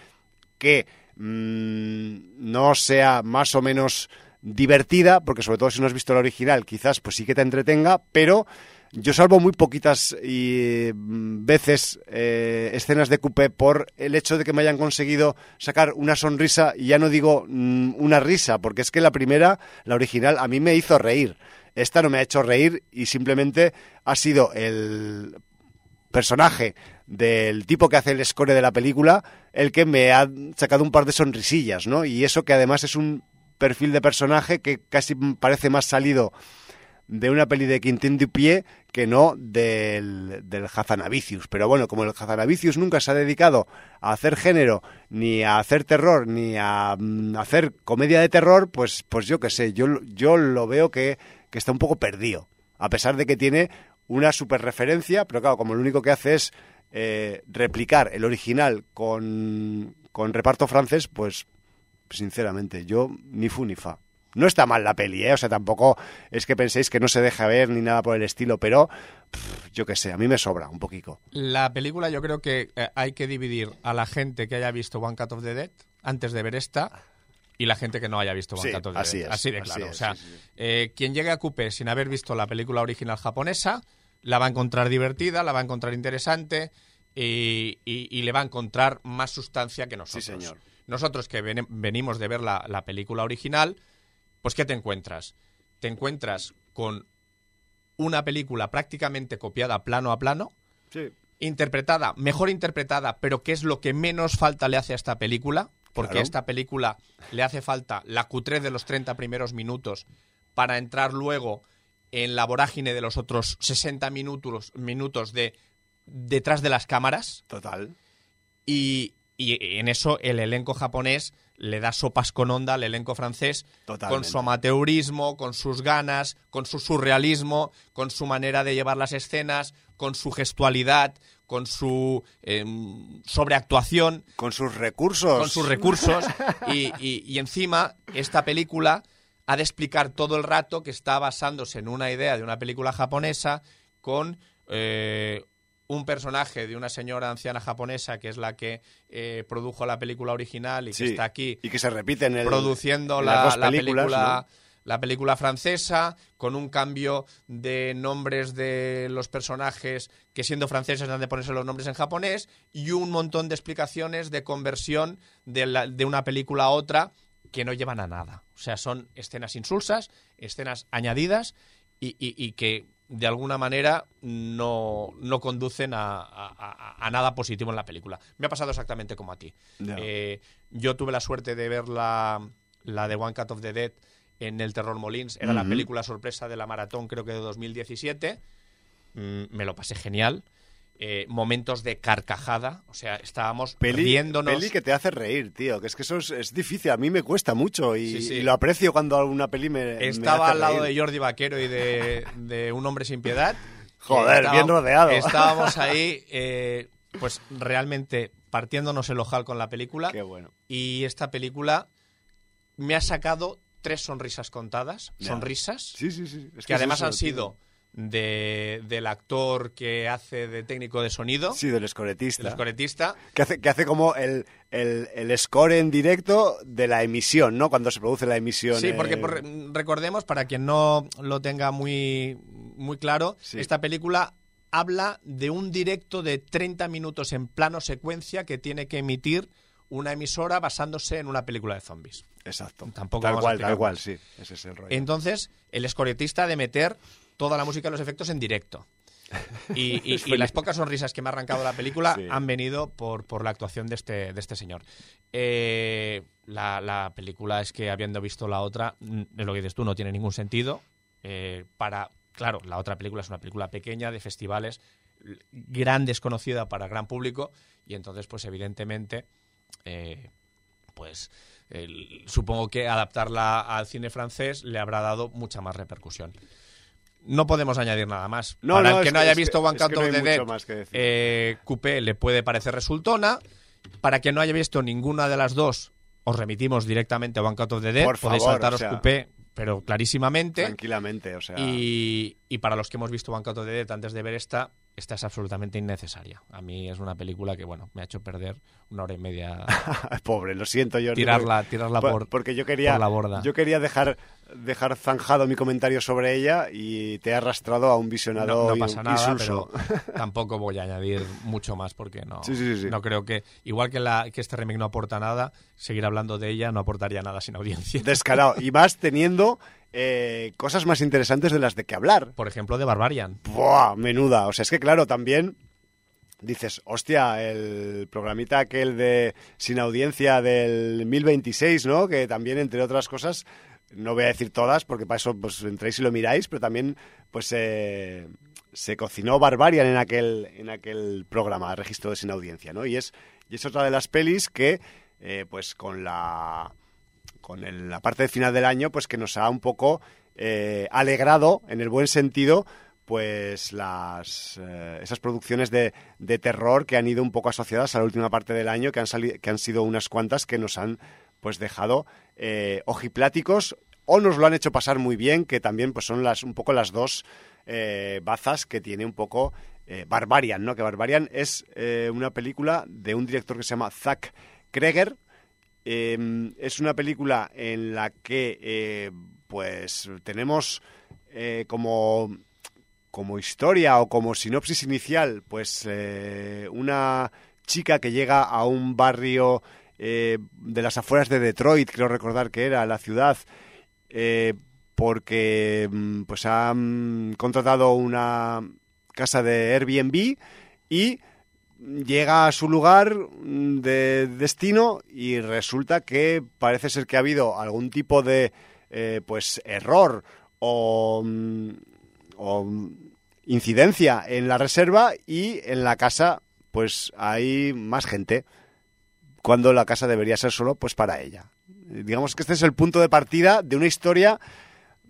que mm, no sea más o menos divertida, porque sobre todo si no has visto la original, quizás pues sí que te entretenga, pero yo salvo muy poquitas y, mm, veces eh, escenas de coupé por el hecho de que me hayan conseguido sacar una sonrisa, y ya no digo mm, una risa, porque es que la primera, la original, a mí me hizo reír. Esta no me ha hecho reír y simplemente ha sido el personaje del tipo que hace el score de la película el que me ha sacado un par de sonrisillas, ¿no? Y eso que además es un perfil de personaje que casi parece más salido de una peli de Quintín Dupié que no del, del Hazanavicius. Pero bueno, como el Hazanavicius nunca se ha dedicado a hacer género, ni a hacer terror, ni a, mm, hacer comedia de terror, pues, pues yo qué sé, yo, yo lo veo que, que está un poco perdido. A pesar de que tiene una super referencia, pero claro, como lo único que hace es eh, replicar el original con, con reparto francés, pues sinceramente, yo ni fu ni fa. No está mal la peli, ¿eh? O sea, tampoco es que penséis que no se deja ver ni nada por el estilo, pero yo qué sé, a mí me sobra un poquito. La película yo creo que eh, hay que dividir a la gente que haya visto One Cut of the Dead antes de ver esta y la gente que no haya visto One Cut of the así Dead. Es, así de claro. o sea, eh, quien llegue a Coupé sin haber visto la película original japonesa la va a encontrar divertida, la va a encontrar interesante y, le va a encontrar más sustancia que nosotros. Sí, señor. Nosotros que venimos de ver la, película original, pues ¿qué te encuentras? Te encuentras con una película prácticamente copiada plano a plano, interpretada, mejor interpretada, pero ¿qué es lo que menos falta le hace a esta película? Porque a esta película le hace falta la cutre de los 30 primeros minutos para entrar luego en la vorágine de los otros 60 minutos, minutos de detrás de las cámaras. Total. Y, y en eso el elenco japonés le da sopas con onda al elenco francés con su amateurismo, con sus ganas, con su surrealismo, con su manera de llevar las escenas, con su gestualidad, con su em, sobreactuación. Con sus recursos. Con sus recursos. y, y, encima, esta película ha de explicar todo el rato que está basándose en una idea de una película japonesa con eh, un personaje de una señora anciana japonesa que es la que eh, produjo la película original y que está aquí y que se repite en el, produciendo la, película la película francesa con un cambio de nombres de los personajes que siendo franceses han de ponerse los nombres en japonés y un montón de explicaciones de conversión de, de una película a otra que no llevan a nada. O sea, son escenas insulsas, escenas añadidas y que de alguna manera no, no conducen a, nada positivo en la película. Me ha pasado exactamente como a ti. Eh, yo tuve la suerte de ver la, la de One Cut of the Dead en el Terror Molins. Era la película sorpresa de la maratón, creo que de 2017. Mm, me lo pasé genial. Eh, momentos de carcajada, o sea, estábamos peli, riéndonos. Peli que te hace reír, tío, que es que eso es, difícil, a mí me cuesta mucho y, lo aprecio cuando una peli me Estaba al lado de Jordi Vaquero y de, Un hombre sin piedad. Joder, bien rodeado. Estábamos ahí, eh, pues realmente partiéndonos el ojal con la película. Qué bueno. Y esta película me ha sacado tres sonrisas contadas, sonrisas, sí, sí, sí. que, además han sido de, del actor que hace de técnico de sonido. Sí, del escoretista. Del escoretista. Que hace, que hace como el, el, score en directo de la emisión, ¿no? Cuando se produce la emisión. Sí, porque recordemos, para quien no lo tenga muy, muy claro, esta película habla de un directo de 30 minutos en plano secuencia que tiene que emitir una emisora basándose en una película de zombies. Exacto. Tampoco tal cual, tal cual, sí. Ese es el rollo. Entonces, el escoretista de meter toda la música y los efectos en directo. Y, las pocas sonrisas que me ha arrancado la película han venido por, por, la actuación de este, de este señor. Eh, la, película es que, habiendo visto la otra, de lo que dices tú, no tiene ningún sentido. Eh, para, claro, la otra película es una película pequeña, de festivales, gran desconocida para el gran público, y entonces, pues evidentemente, eh, pues supongo que adaptarla al cine francés le habrá dado mucha más repercusión no podemos añadir nada más. Para el que no haya visto One Cut of the Dead, eh, Coupé le puede parecer resultona. Para quien no haya visto ninguna de las dos, os remitimos directamente a One Cut of the Dead. Por Podéis saltaros Coupé, pero clarísimamente. Tranquilamente, o sea. Y, y para los que hemos visto One Cut of the Dead antes de ver esta, esta es absolutamente innecesaria. A mí es una película que, bueno, me ha hecho perder una hora y media. Pobre, lo siento, yo. Tirarla, tirarla por, porque yo quería, la borda. Yo quería dejar, dejar zanjado mi comentario sobre ella y te he arrastrado a un visionado no, no pasa nada, pero tampoco voy a añadir mucho más porque no, no creo que, igual que, la, que este remake no aporta nada, seguir hablando de ella no aportaría nada sin audiencia. Descarado. Y más teniendo eh, cosas más interesantes de las de que hablar. Por ejemplo, de Barbarian. ¡Buah! Menuda. O sea, es que claro, también dices, hostia, el programita aquel de Sin Audiencia del 1026, ¿no? Que también, entre otras cosas, no voy a decir todas, porque para eso pues entréis y lo miráis, pero también pues eh, se cocinó Barbarian en aquel, en aquel programa, registro de Sin Audiencia, ¿no? Y es, y es otra de las pelis que, eh, pues con la con la parte de final del año, pues que nos ha un poco eh, alegrado, en el buen sentido, pues las eh, esas producciones de, de, terror que han ido un poco asociadas a la última parte del año, que han, que han sido unas cuantas que nos han pues dejado eh, ojipláticos o nos lo han hecho pasar muy bien, que también pues son las un poco las dos bazas que tiene un poco Barbarian, ¿no? Que Barbarian es una película de un director que se llama Zack Kreger, Em, es una película en la que eh, pues tenemos eh, como, como historia o como sinopsis inicial pues eh, una chica que llega a un barrio de las afueras de Detroit, creo recordar que era la ciudad, porque mm, pues han contratado una casa de Airbnb y llega a su lugar de destino y resulta que parece ser que ha habido algún tipo de eh, pues error o mm, o incidencia en la reserva y en la casa pues hay más gente cuando la casa debería ser solo pues para ella. Digamos que este es el punto de partida de una historia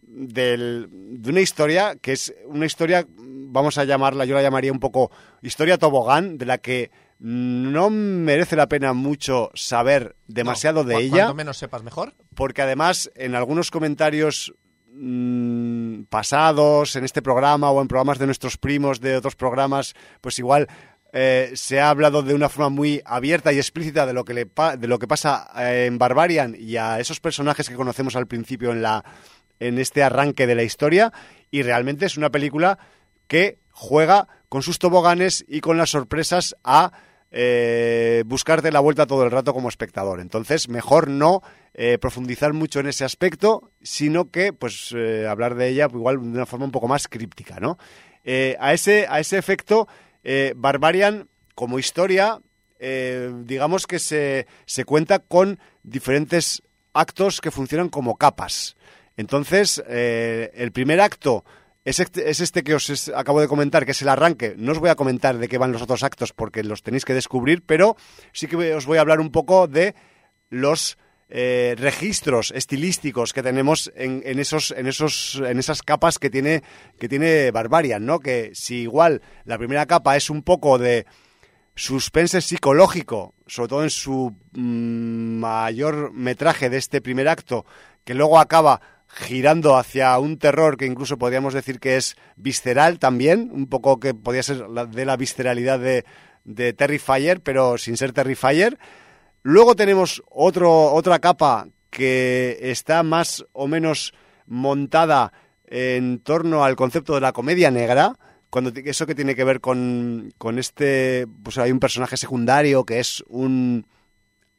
del, de una historia que es una historia, vamos a llamarla, yo la llamaría un poco historia tobogán, de la que no merece la pena mucho saber demasiado No, de ella, Cuanto menos sepas, mejor. porque además en algunos comentarios mm, pasados en este programa o en programas de nuestros primos de otros programas, pues igual eh, se ha hablado de una forma muy abierta y explícita de lo que le pa- de lo que pasa eh, en Barbarian y a esos personajes que conocemos al principio en la en este arranque de la historia y realmente es una película que juega con sus toboganes y con las sorpresas a eh, buscarte la vuelta todo el rato como espectador. Entonces, mejor no eh, profundizar mucho en ese aspecto, sino que, pues, eh, hablar de ella igual de una forma un poco más críptica, ¿no? A, ese, a ese efecto, Barbarian, como historia, digamos que se, se cuenta con diferentes actos que funcionan como capas. Entonces, eh, el primer acto es este, es este que os acabo de comentar, que es el arranque. No os voy a comentar de qué van los otros actos porque los tenéis que descubrir, pero sí que os voy a hablar un poco de los eh, registros estilísticos que tenemos en, en esos, en esos, en esas capas que tiene, que tiene Barbarian, ¿no? Que si igual la primera capa es un poco de suspense psicológico, sobre todo en su mm, mayor metraje de este primer acto, que luego acaba girando hacia un terror que incluso podríamos decir que es visceral también, un poco que podría ser de la visceralidad de, de Terrifier, pero sin ser Terrifier. Luego tenemos otro, otra capa que está más o menos montada en torno al concepto de la comedia negra, cuando eso que tiene que ver con, con este, pues hay un personaje secundario que es un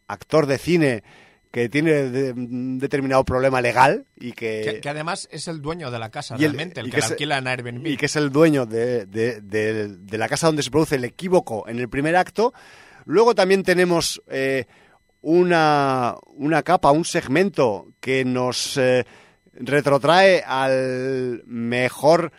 actor de cine que tiene de- un determinado problema legal y que, Que, que además es el dueño de la casa, y el- realmente, el y que, la alquila en Airbnb. y que es el dueño de, de- de- de la casa donde se produce el equívoco en el primer acto. Luego también tenemos eh, una, una capa, un segmento que nos eh, retrotrae al mejor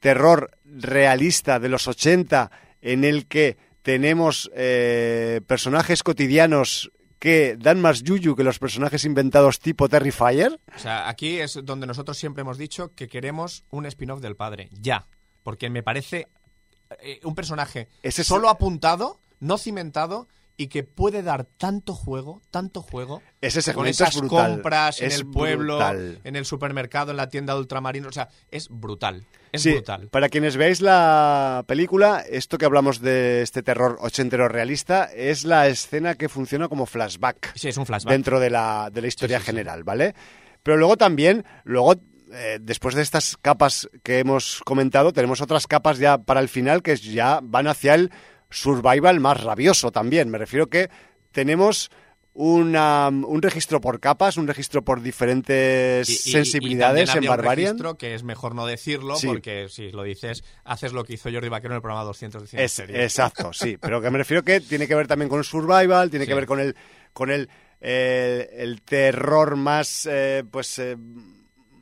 terror realista de los 80 en el que tenemos eh, personajes cotidianos que dan más yuyu que los personajes inventados tipo Terrifier. O sea, aquí es donde nosotros siempre hemos dicho que queremos un spin-off del padre, ya. Porque me parece eh, un personaje Ese es- solo apuntado, no cimentado, y que puede dar tanto juego, tanto juego, Ese segmento con es esas brutal, compras en el pueblo, brutal. en el supermercado, en la tienda de ultramarinos. O sea, es brutal. Es Sí, brutal. Para quienes veáis la película, esto que hablamos de este terror ochentero realista es la escena que funciona como flashback Sí, es un flashback. dentro de la, de la historia Sí, sí, sí. general, ¿vale? Pero luego también, luego, eh, después de estas capas que hemos comentado, tenemos otras capas ya para el final que ya van hacia el survival más rabioso también. Me refiero que tenemos una, un registro por capas, un registro por diferentes Y- y- y sensibilidades en habría un Barbarian. registro que es mejor no decirlo Sí. porque si lo dices, haces lo que hizo Jordi Vaquero en el programa 200 de Es, exacto, sí, pero que me refiero que tiene que ver también con el survival, tiene Sí. que ver con el con el, eh, el terror más eh, pues eh,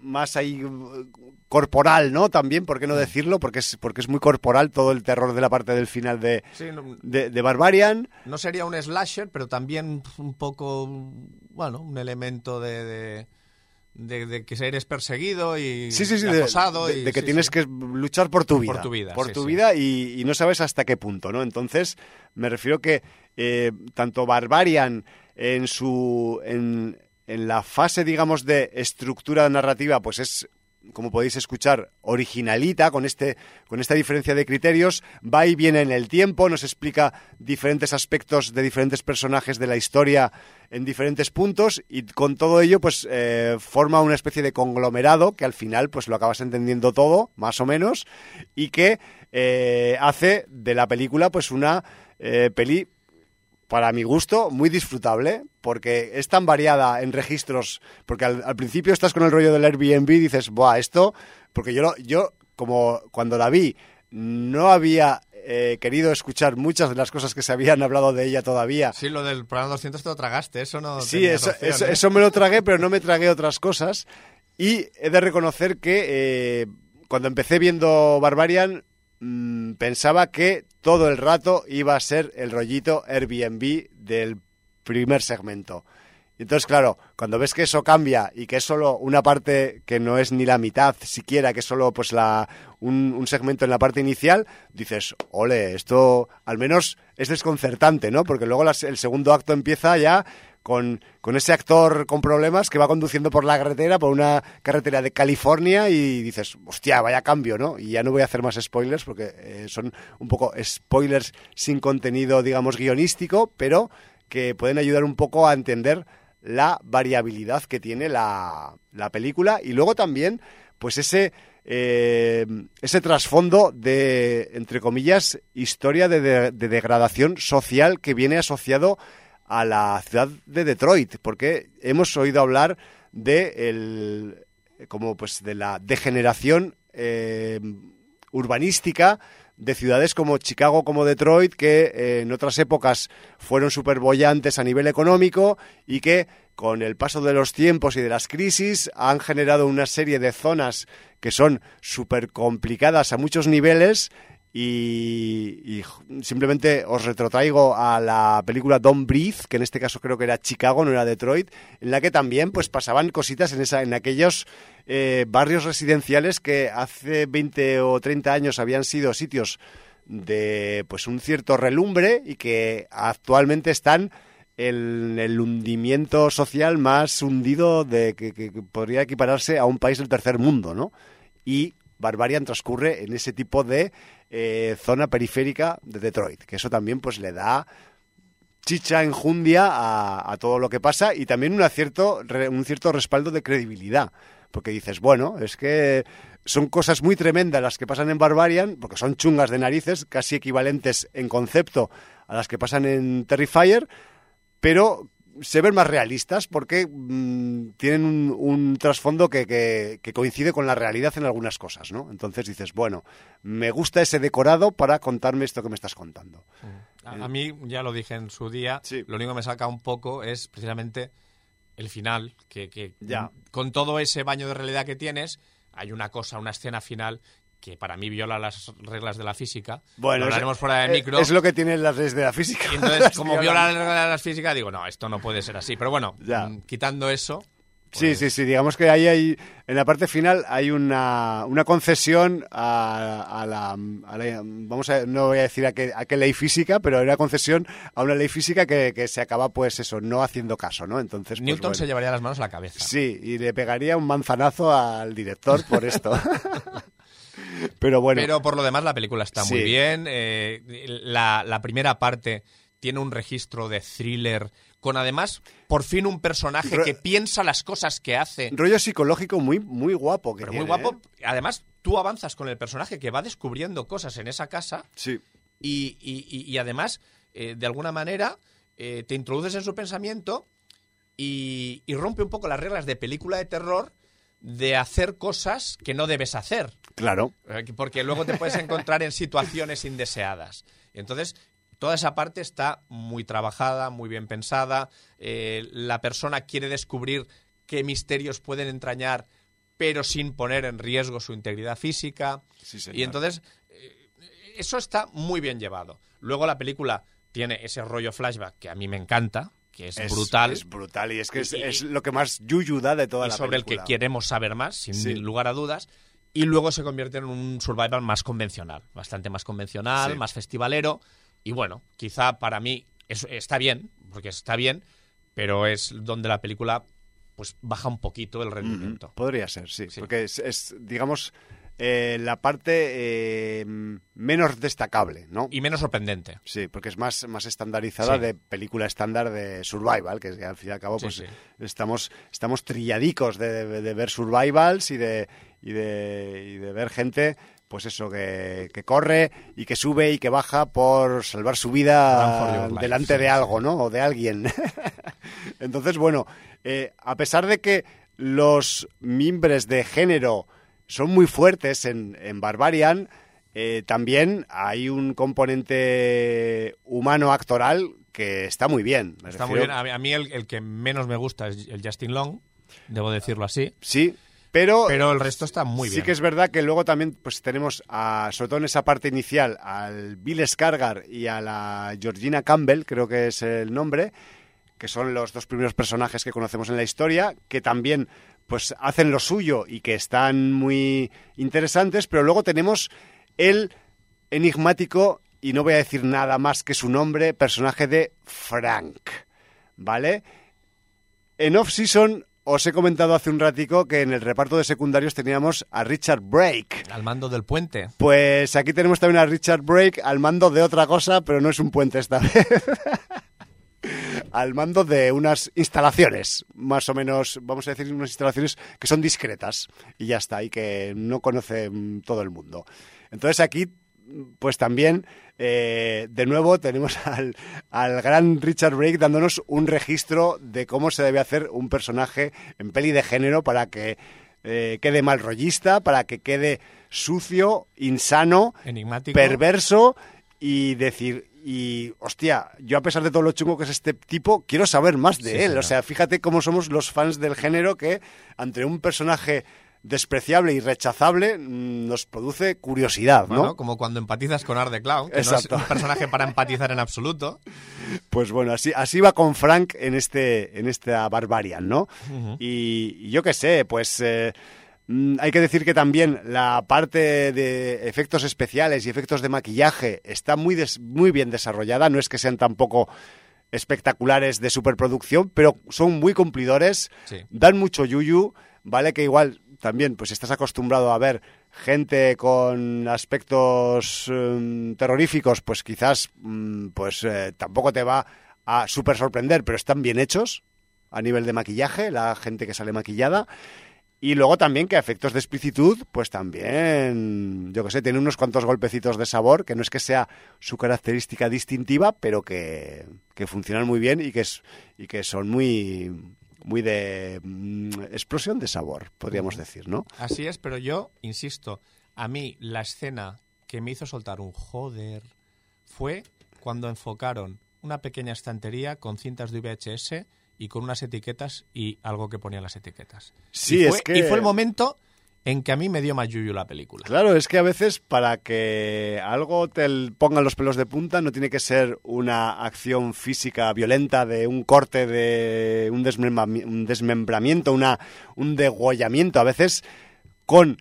más ahí eh, corporal, ¿no? También, ¿por qué no decirlo? Porque es porque es muy corporal todo el terror de la parte del final de, Sí, no, de, de Barbarian. no sería un slasher, pero también un poco, bueno, un elemento de, de, de- de que eres perseguido y Sí, sí, sí, acosado. de- y- de que tienes que luchar por tu vida. Por tu vida, Por tu vida y, y no sabes hasta qué punto, ¿no? Entonces, me refiero que eh, tanto Barbarian en su. En, en la fase, digamos, de estructura narrativa, pues es. Como podéis escuchar, originalita, con, este, con esta diferencia de criterios, va y viene en el tiempo, nos explica diferentes aspectos de diferentes personajes de la historia en diferentes puntos y con todo ello pues eh, forma una especie de conglomerado que al final pues lo acabas entendiendo todo, más o menos, y que eh, hace de la película pues una eh, peli para mi gusto, muy disfrutable, porque es tan variada en registros, porque al, al principio estás con el rollo del Airbnb y dices, buah, esto, porque yo, lo- yo como cuando la vi, no había eh, querido escuchar muchas de las cosas que se habían hablado de ella todavía. Sí, lo del programa 200 te lo tragaste, eso no. Sí, tenías eso, opción, eso, ¿eh? eso me lo tragué, pero no me tragué otras cosas. Y he de reconocer que eh, cuando empecé viendo Barbarian, mm, pensaba que todo el rato iba a ser el rollito Airbnb del primer segmento. Entonces, claro, cuando ves que eso cambia y que es solo una parte que no es ni la mitad siquiera, que es solo pues la, un, un segmento en la parte inicial, dices, ole, esto al menos es desconcertante, ¿no? Porque luego el segundo acto empieza ya con, con ese actor con problemas que va conduciendo por la carretera, por una carretera de California y dices, hostia, vaya cambio, ¿no? Y ya no voy a hacer más spoilers porque eh, son un poco spoilers sin contenido, digamos, guionístico, pero que pueden ayudar un poco a entender la variabilidad que tiene la, la película y luego también, pues ese... eh, ese trasfondo de, entre comillas, historia de, de- de degradación social que viene asociado a la ciudad de Detroit, porque hemos oído hablar de el, como pues de la degeneración eh, urbanística de ciudades como Chicago, como Detroit, que eh, en otras épocas fueron súper bollantes a nivel económico y que con el paso de los tiempos y de las crisis han generado una serie de zonas que son súper complicadas a muchos niveles y, simplemente os retrotraigo a la película Don't Breathe, que en este caso creo que era Chicago, no era Detroit, en la que también pues pasaban cositas en, esa, en aquellos eh, barrios residenciales que hace 20 o 30 años habían sido sitios de pues un cierto relumbre y que actualmente están en el hundimiento social más hundido de que- que podría equipararse a un país del tercer mundo, ¿no? Y Barbarian transcurre en ese tipo de eh, zona periférica de Detroit, que eso también pues le da chicha, enjundia a, a todo lo que pasa y también un cierto, un cierto respaldo de credibilidad. Porque dices, bueno, es que son cosas muy tremendas las que pasan en Barbarian, porque son chungas de narices, casi equivalentes en concepto a las que pasan en Terrifier, pero se ven más realistas porque mm, tienen un, un trasfondo que, que- que coincide con la realidad en algunas cosas, ¿no? Entonces dices, bueno, me gusta ese decorado para contarme esto que me estás contando. A, a mí, ya lo dije en su día, Sí. lo único que me saca un poco es precisamente el final, que, que Ya. con todo ese baño de realidad que tienes, hay una cosa, una escena final que para mí viola las reglas de la física. Bueno, Lo es- hablaremos fuera de eh, micro. Es lo que tienen las leyes de la física. Y entonces, como viola las reglas de la física, digo, no, esto no puede ser así. Pero bueno, Ya. mm, quitando eso... Sí, pues, sí, sí, digamos que ahí hay, en la parte final hay una, una concesión a, a la, a la- vamos a, no voy a decir a qué, a qué ley física, pero hay una concesión a una ley física que, que se acaba, pues eso, no haciendo caso, ¿no? Entonces, pues, Newton bueno. se llevaría las manos a la cabeza. Sí, y le pegaría un manzanazo al director por esto. pero bueno, Pero por lo demás la película está muy bien. eh, la, la primera parte tiene un registro de thriller con además por fin un personaje Ro- que piensa las cosas que hace. rollo psicológico muy, muy guapo. Que Pero muy guapo. ¿eh? Además, tú avanzas con el personaje que va descubriendo cosas en esa casa Sí, y, y- y- y además, eh, de alguna manera, eh, te introduces en su pensamiento y, y rompe un poco las reglas de película de terror de hacer cosas que no debes hacer. Claro. Eh, que- Porque luego te puedes encontrar en situaciones indeseadas. Entonces, toda esa parte está muy trabajada, muy bien pensada. eh, la persona quiere descubrir qué misterios pueden entrañar, pero sin poner en riesgo su integridad física. Sí, señor. y entonces, eh, eso está muy bien llevado. Luego la película tiene ese rollo flashback que a mí me encanta, que es, brutal. Es brutal y es que es, Y- es lo que más yuyu da de toda y la sobre el que queremos saber más, sin Sí. lugar a dudas. Y luego se convierte en un survival más convencional, bastante más convencional, Sí. más festivalero. Y bueno, quizá para mí está bien, porque está bien, pero es donde la película pues baja un poquito el rendimiento. Podría ser, sí. Sí. Porque es, es, digamos, eh, la parte eh, menos destacable, ¿no? Y menos sorprendente. Sí, porque es más, más estandarizada Sí. de película estándar de survival, que al fin y al cabo pues sí. estamos estamos trilladicos de, de- de ver survivals y de, y de y de ver gente pues eso que, que corre y que sube y que baja por salvar su vida life, delante de algo, ¿no? O de alguien. Entonces, bueno, eh, a pesar de que los mimbres de género son muy fuertes en, en Barbarian, eh, también hay un componente humano actoral que está muy bien. Me Está muy bien. A mí, a mí el, el que menos me gusta es el Justin Long, debo decirlo así. Sí, Pero, Pero el resto está muy sí bien. que es verdad que luego también pues tenemos, a, sobre todo en esa parte inicial, al Bill Skarsgård y a la Georgina Campbell, creo que es el nombre, que son los dos primeros personajes que conocemos en la historia, que también pues hacen lo suyo y que están muy interesantes, pero luego tenemos el enigmático, y no voy a decir nada más que su nombre, personaje de Frank, ¿vale? En off-season os he comentado hace un ratico que en el reparto de secundarios teníamos a Richard Brake. Al mando del puente. Pues aquí tenemos también a Richard Brake al mando de otra cosa, pero no es un puente esta vez. Al mando de unas instalaciones, más o menos, vamos a decir, unas instalaciones que son discretas y ya está, y que no conoce mm, todo el mundo. Entonces aquí, pues también, eh, de nuevo, tenemos al, al gran Richard Brake dándonos un registro de cómo se debe hacer un personaje en peli de género para que eh, quede mal rollista, para que quede sucio, insano, Enigmático. perverso y decir, y hostia, yo a pesar de todo lo chungo que es este tipo, quiero saber más de Sí, él. O sea, fíjate cómo somos los fans del género que ante un personaje despreciable y rechazable mm, nos produce curiosidad, ¿no? Bueno, como cuando empatizas con Art the Clown, que Exacto. no es un personaje para empatizar en absoluto. Pues bueno, así, así va con Frank en este en esta Barbarian, ¿no? y, y yo qué sé, pues eh, hay que decir que también la parte de efectos especiales y efectos de maquillaje está muy, des- muy bien desarrollada, no es que sean tampoco espectaculares de superproducción, pero son muy cumplidores, Sí. dan mucho yuyu, ¿vale? Que igual también pues estás acostumbrado a ver gente con aspectos em, terroríficos, pues quizás mm, pues eh, tampoco te va a super sorprender, pero están bien hechos a nivel de maquillaje, la gente que sale maquillada. Y luego también que a efectos de explicitud, pues también, yo que sé, tiene unos cuantos golpecitos de sabor, que no es que sea su característica distintiva, pero que, que funcionan muy bien y que, es, y que son muy, muy de mm, explosión de sabor, podríamos decir, ¿no? Así es, pero yo, insisto, a mí la escena que me hizo soltar un joder fue cuando enfocaron una pequeña estantería con cintas de VHS y con unas etiquetas y algo que ponía las etiquetas. Sí, y fue, es que- Y fue el momento en que a mí me dio más yuyu la película. Claro, es que a veces para que algo te l- ponga los pelos de punta no tiene que ser una acción física violenta de un corte, de un desmembramiento, una, un degollamiento. A veces con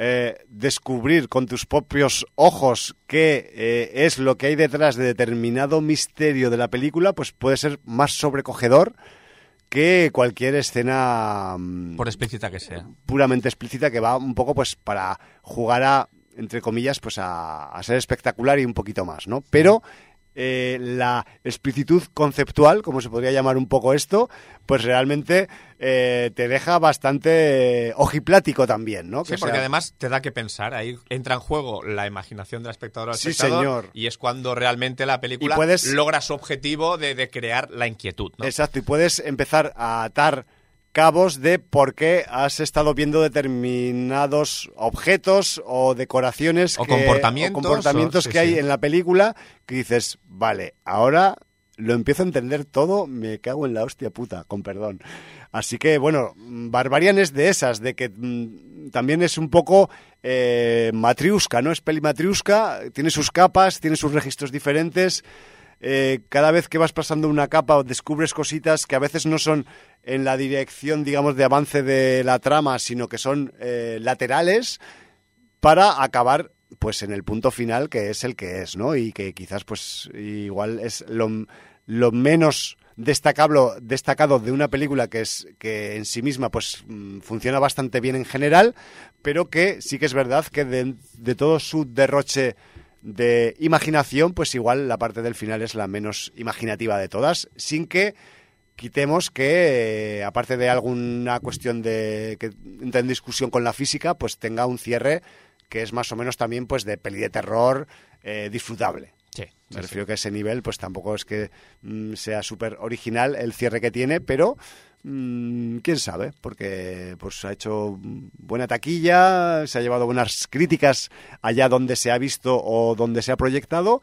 eh, descubrir con tus propios ojos qué eh, es lo que hay detrás de determinado misterio de la película, pues puede ser más sobrecogedor que cualquier escena mm, Por explícita que sea. puramente explícita que va un poco pues para jugar a entre comillas pues a, a ser espectacular y un poquito más no pero eh, la explicitud conceptual como se podría llamar un poco esto pues realmente eh, te deja bastante eh, ojiplático también no Sí, Que porque sea- además te da que pensar. Ahí entra en juego la imaginación del espectador al Sí, espectador, señor. Y es cuando realmente la película puedes- logra su objetivo de, de crear la inquietud. ¿no? Exacto, y puedes empezar a atar cabos de por qué has estado viendo determinados objetos o decoraciones O que- comportamientos, o comportamientos o- sí, que hay sí. en la película que dices, vale, ahora lo empiezo a entender todo, me cago en la hostia puta, con perdón. Así que, bueno, mm, Barbarian es de esas, de que mm, también es un poco eh, matriusca, ¿no? Es peli matriusca, tiene sus capas, tiene sus registros diferentes. Eh, cada vez que vas pasando una capa descubres cositas que a veces no son en la dirección, digamos, de avance de la trama, sino que son eh, laterales para acabar pues en el punto final que es el que es, ¿no? Y que quizás pues igual es lo, menos destacable, destacado de una película que es que en sí misma pues mm, funciona bastante bien en general, pero que sí que es verdad que de todo su derroche de imaginación, pues igual la parte del final es la menos imaginativa de todas, sin que quitemos que, eh, aparte de alguna cuestión de que entra en discusión con la física, pues tenga un cierre que es más o menos también pues de peli de terror eh, disfrutable. Sí, Me sí, refiero que ese nivel pues tampoco es que mm, sea súper original el cierre que tiene, pero mm, quién sabe, porque pues ha hecho buena taquilla, se ha llevado buenas críticas allá donde se ha visto o donde se ha proyectado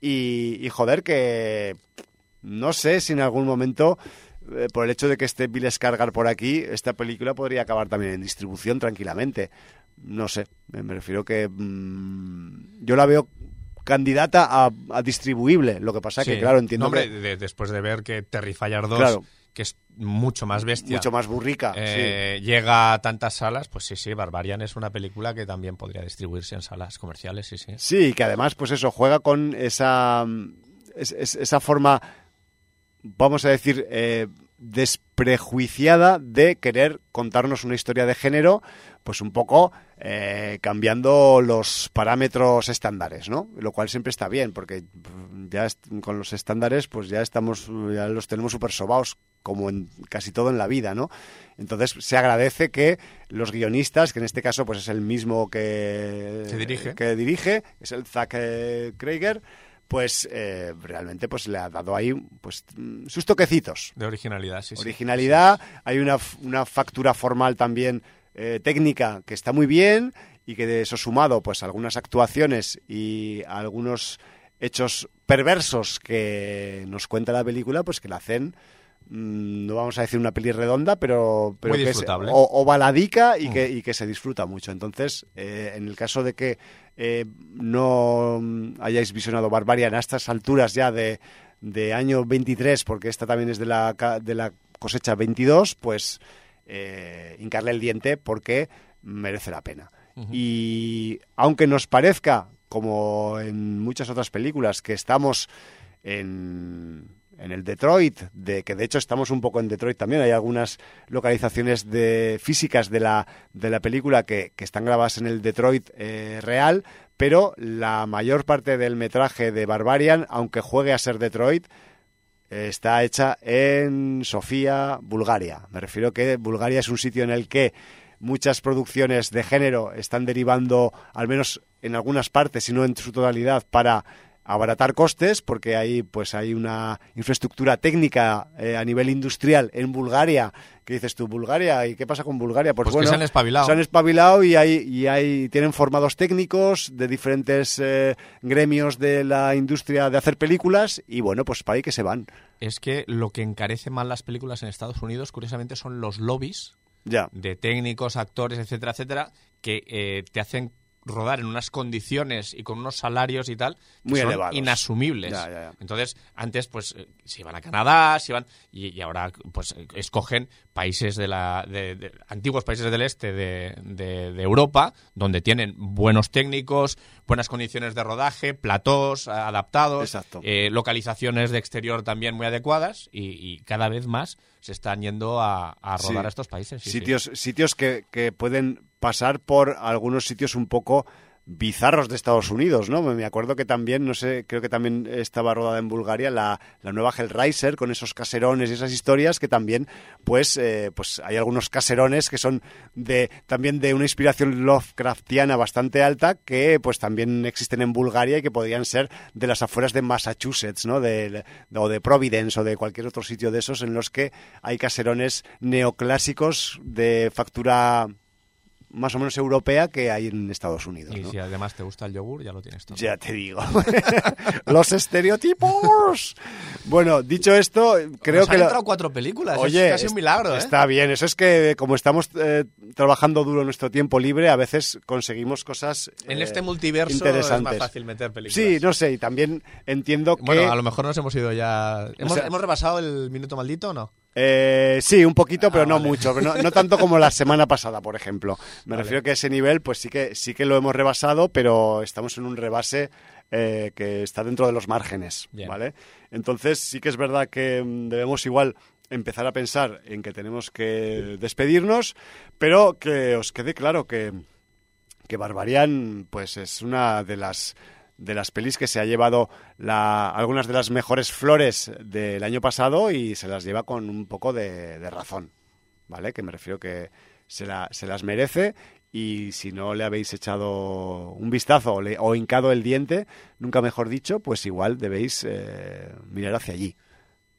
y, y joder que no sé si en algún momento eh, por el hecho de que esté Bill Skarsgård por aquí, esta película podría acabar también en distribución tranquilamente. No sé, me refiero que mm, yo la veo candidata a, distribuible. Lo que pasa es que, claro, entiendo que... después de ver que Terrifier 2, que es mucho más bestia... Mucho más burrica, eh, Llega a tantas salas, pues sí, sí, Barbarian es una película que también podría distribuirse en salas comerciales, sí, sí. Sí, que además, pues eso, juega con esa, esa forma, vamos a decir... Eh, desprejuiciada de querer contarnos una historia de género, pues un poco eh, cambiando los parámetros estándares, ¿no? Lo cual siempre está bien, porque ya con los estándares, pues ya estamos, ya los tenemos súper sobados, como en casi todo en la vida, ¿no? Entonces se agradece que los guionistas, que en este caso pues es el mismo que, dirige. que dirige, es el Zack eh, Krieger, pues eh, realmente pues le ha dado ahí pues sus toquecitos. De originalidad, sí. Originalidad, hay una, una, factura formal también eh, técnica que está muy bien y que de eso sumado pues algunas actuaciones y algunos hechos perversos que nos cuenta la película pues que la hacen Mm, no vamos a decir una peli redonda, pero, pero que es, o, baladica y, mm. que, y, que, se disfruta mucho. Entonces, eh, en el caso de que eh, no hayáis visionado Barbarian a estas alturas ya de, de, año 23, porque esta también es de la, de la cosecha 22, pues eh, hincarle el diente porque merece la pena. Y aunque nos parezca, como en muchas otras películas, que estamos en en el Detroit, de que de hecho estamos un poco en Detroit también, hay algunas localizaciones de, físicas de la, de la película que, están grabadas en el Detroit eh, real, pero la mayor parte del metraje de Barbarian, aunque juegue a ser Detroit, está hecha en Sofía, Bulgaria. Me refiero que Bulgaria es un sitio en el que muchas producciones de género están derivando, al menos en algunas partes, si no en su totalidad, para abaratar costes porque hay pues hay una infraestructura técnica eh, a nivel industrial en Bulgaria que dices tú Bulgaria y qué pasa con Bulgaria pues, bueno se han espabilado. se han espabilado y hay y hay tienen formados técnicos de diferentes eh, gremios de la industria de hacer películas y bueno pues para ahí que se van. Es que lo que encarece más las películas en Estados Unidos curiosamente son los lobbies de técnicos actores etcétera etcétera que eh, te hacen rodar en unas condiciones y con unos salarios y tal muy son inasumibles. Entonces, antes pues eh, se iban a Canadá, se iban y, ahora pues escogen países de la de, antiguos países del este de, de, Europa donde tienen buenos técnicos, buenas condiciones de rodaje, platós adaptados, eh, localizaciones de exterior también muy adecuadas y, cada vez más se están yendo a, rodar a estos países. sitios sitios que, que pueden pasar por algunos sitios un poco bizarros de Estados Unidos, ¿no? Me acuerdo que también, no sé, creo que también estaba rodada en Bulgaria la, la nueva Hellraiser con esos caserones y esas historias que también, pues, eh, pues hay algunos caserones que son de también de una inspiración Lovecraftiana bastante alta que, pues, también existen en Bulgaria y que podrían ser de las afueras de Massachusetts, ¿no? De, o de Providence o de cualquier otro sitio de esos en los que hay caserones neoclásicos de factura más o menos europea que hay en Estados Unidos. Y si además te gusta el yogur, ya lo tienes todo. Ya te digo. Los estereotipos. bueno, dicho esto, creo que... Han entrado cuatro películas, Oye, es casi un milagro. ¿eh? Está bien, eso es que como estamos eh, trabajando duro nuestro tiempo libre, a veces conseguimos cosas En este multiverso es más fácil meter películas. Sí, no sé, y también entiendo que... Bueno, a lo mejor nos hemos ido ya... ¿Hemos, ¿hemos rebasado el minuto maldito o no? Eh, sí, un poquito, pero ah, no mucho. No, tanto como la semana pasada, por ejemplo. Me refiero que ese nivel, pues sí que, sí que lo hemos rebasado, pero estamos en un rebase eh, que está dentro de los márgenes, ¿vale? Entonces sí que es verdad que mm, debemos igual empezar a pensar en que tenemos que despedirnos, pero que os quede claro que, que Barbarian, pues es una de las de las pelis que se ha llevado la, algunas de las mejores flores del año pasado y se las lleva con un poco de, razón, ¿vale? Que me refiero que se, se, las merece y si no le habéis echado un vistazo o, hincado el diente, nunca mejor dicho, pues igual debéis eh, mirar hacia allí,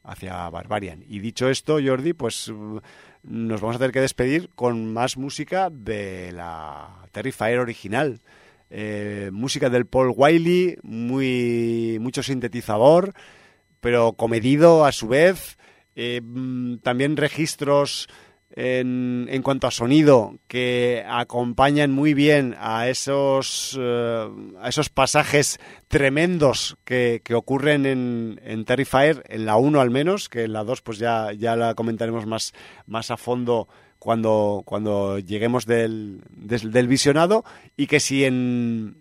hacia Barbarian. Y dicho esto, Jordi, pues nos vamos a tener que despedir con más música de la Terrifier original. Eh, música del Paul Wiley, muy, mucho sintetizador, pero comedido a su vez. eh, mm, también registros en, cuanto a sonido que acompañan muy bien a esos, eh, a esos pasajes tremendos que, que ocurren en, en, Terrifier, en la 1 al menos, que en la 2 pues ya, ya la comentaremos más, más a fondo cuando, cuando lleguemos del, del, del visionado y que si en,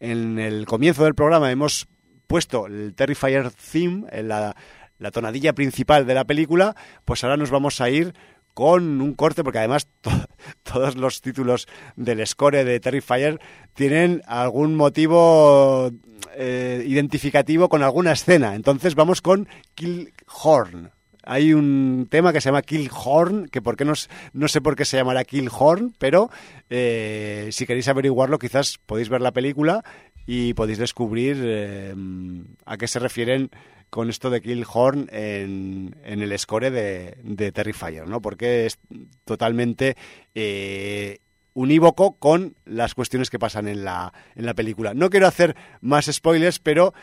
en el comienzo del programa hemos puesto el Terrifier theme, la, la tonadilla principal de la película, pues ahora nos vamos a ir con un corte, porque además to todos los títulos del score de Terrifier tienen algún motivo eh, identificativo con alguna escena. Entonces vamos con Kill Horn. Hay un tema que se llama Kill Horn, que por qué no, no sé por qué se llamará Kill Horn, pero eh, si queréis averiguarlo, quizás podéis ver la película y podéis descubrir eh, a qué se refieren con esto de Killhorn en, en el score de, de Terrifier, ¿no? Porque es totalmente eh, unívoco con las cuestiones que pasan en la, en la película. No quiero hacer más spoilers, pero,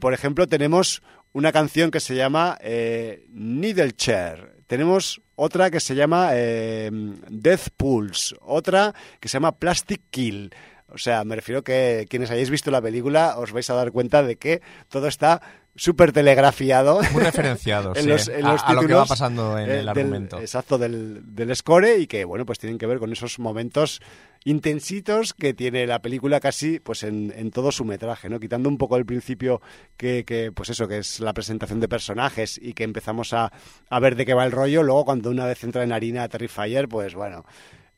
por ejemplo, tenemos una canción que se llama eh, Needle Chair. Tenemos otra que se llama eh, Death Pulse. Otra que se llama Plastic Kill. O sea, me refiero que quienes hayáis visto la película os vais a dar cuenta de que todo está súper telegrafiado. Muy referenciado, en sí, los, en a, lo que va pasando en eh, el del- argumento. exacto, del, del score y que, bueno, pues tienen que ver con esos momentos intensitos que tiene la película casi pues en, en todo su metraje, ¿no? Quitando un poco el principio que, que, pues eso, que es la presentación de personajes y que empezamos a, a ver de qué va el rollo, luego cuando una vez entra en harina Terrifier, pues bueno,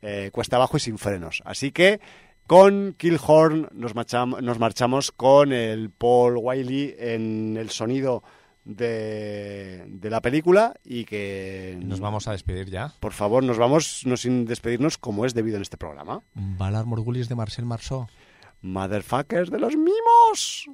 eh, cuesta abajo y sin frenos. Así que con Killhorn nos, marcham- nos marchamos con el Paul Wiley en el sonido de, de la película y que Nos vamos a despedir ya. por favor nos vamos no sin despedirnos como es debido en este programa. Valar Morgulis de Marcel Marceau. Motherfuckers de los mimos.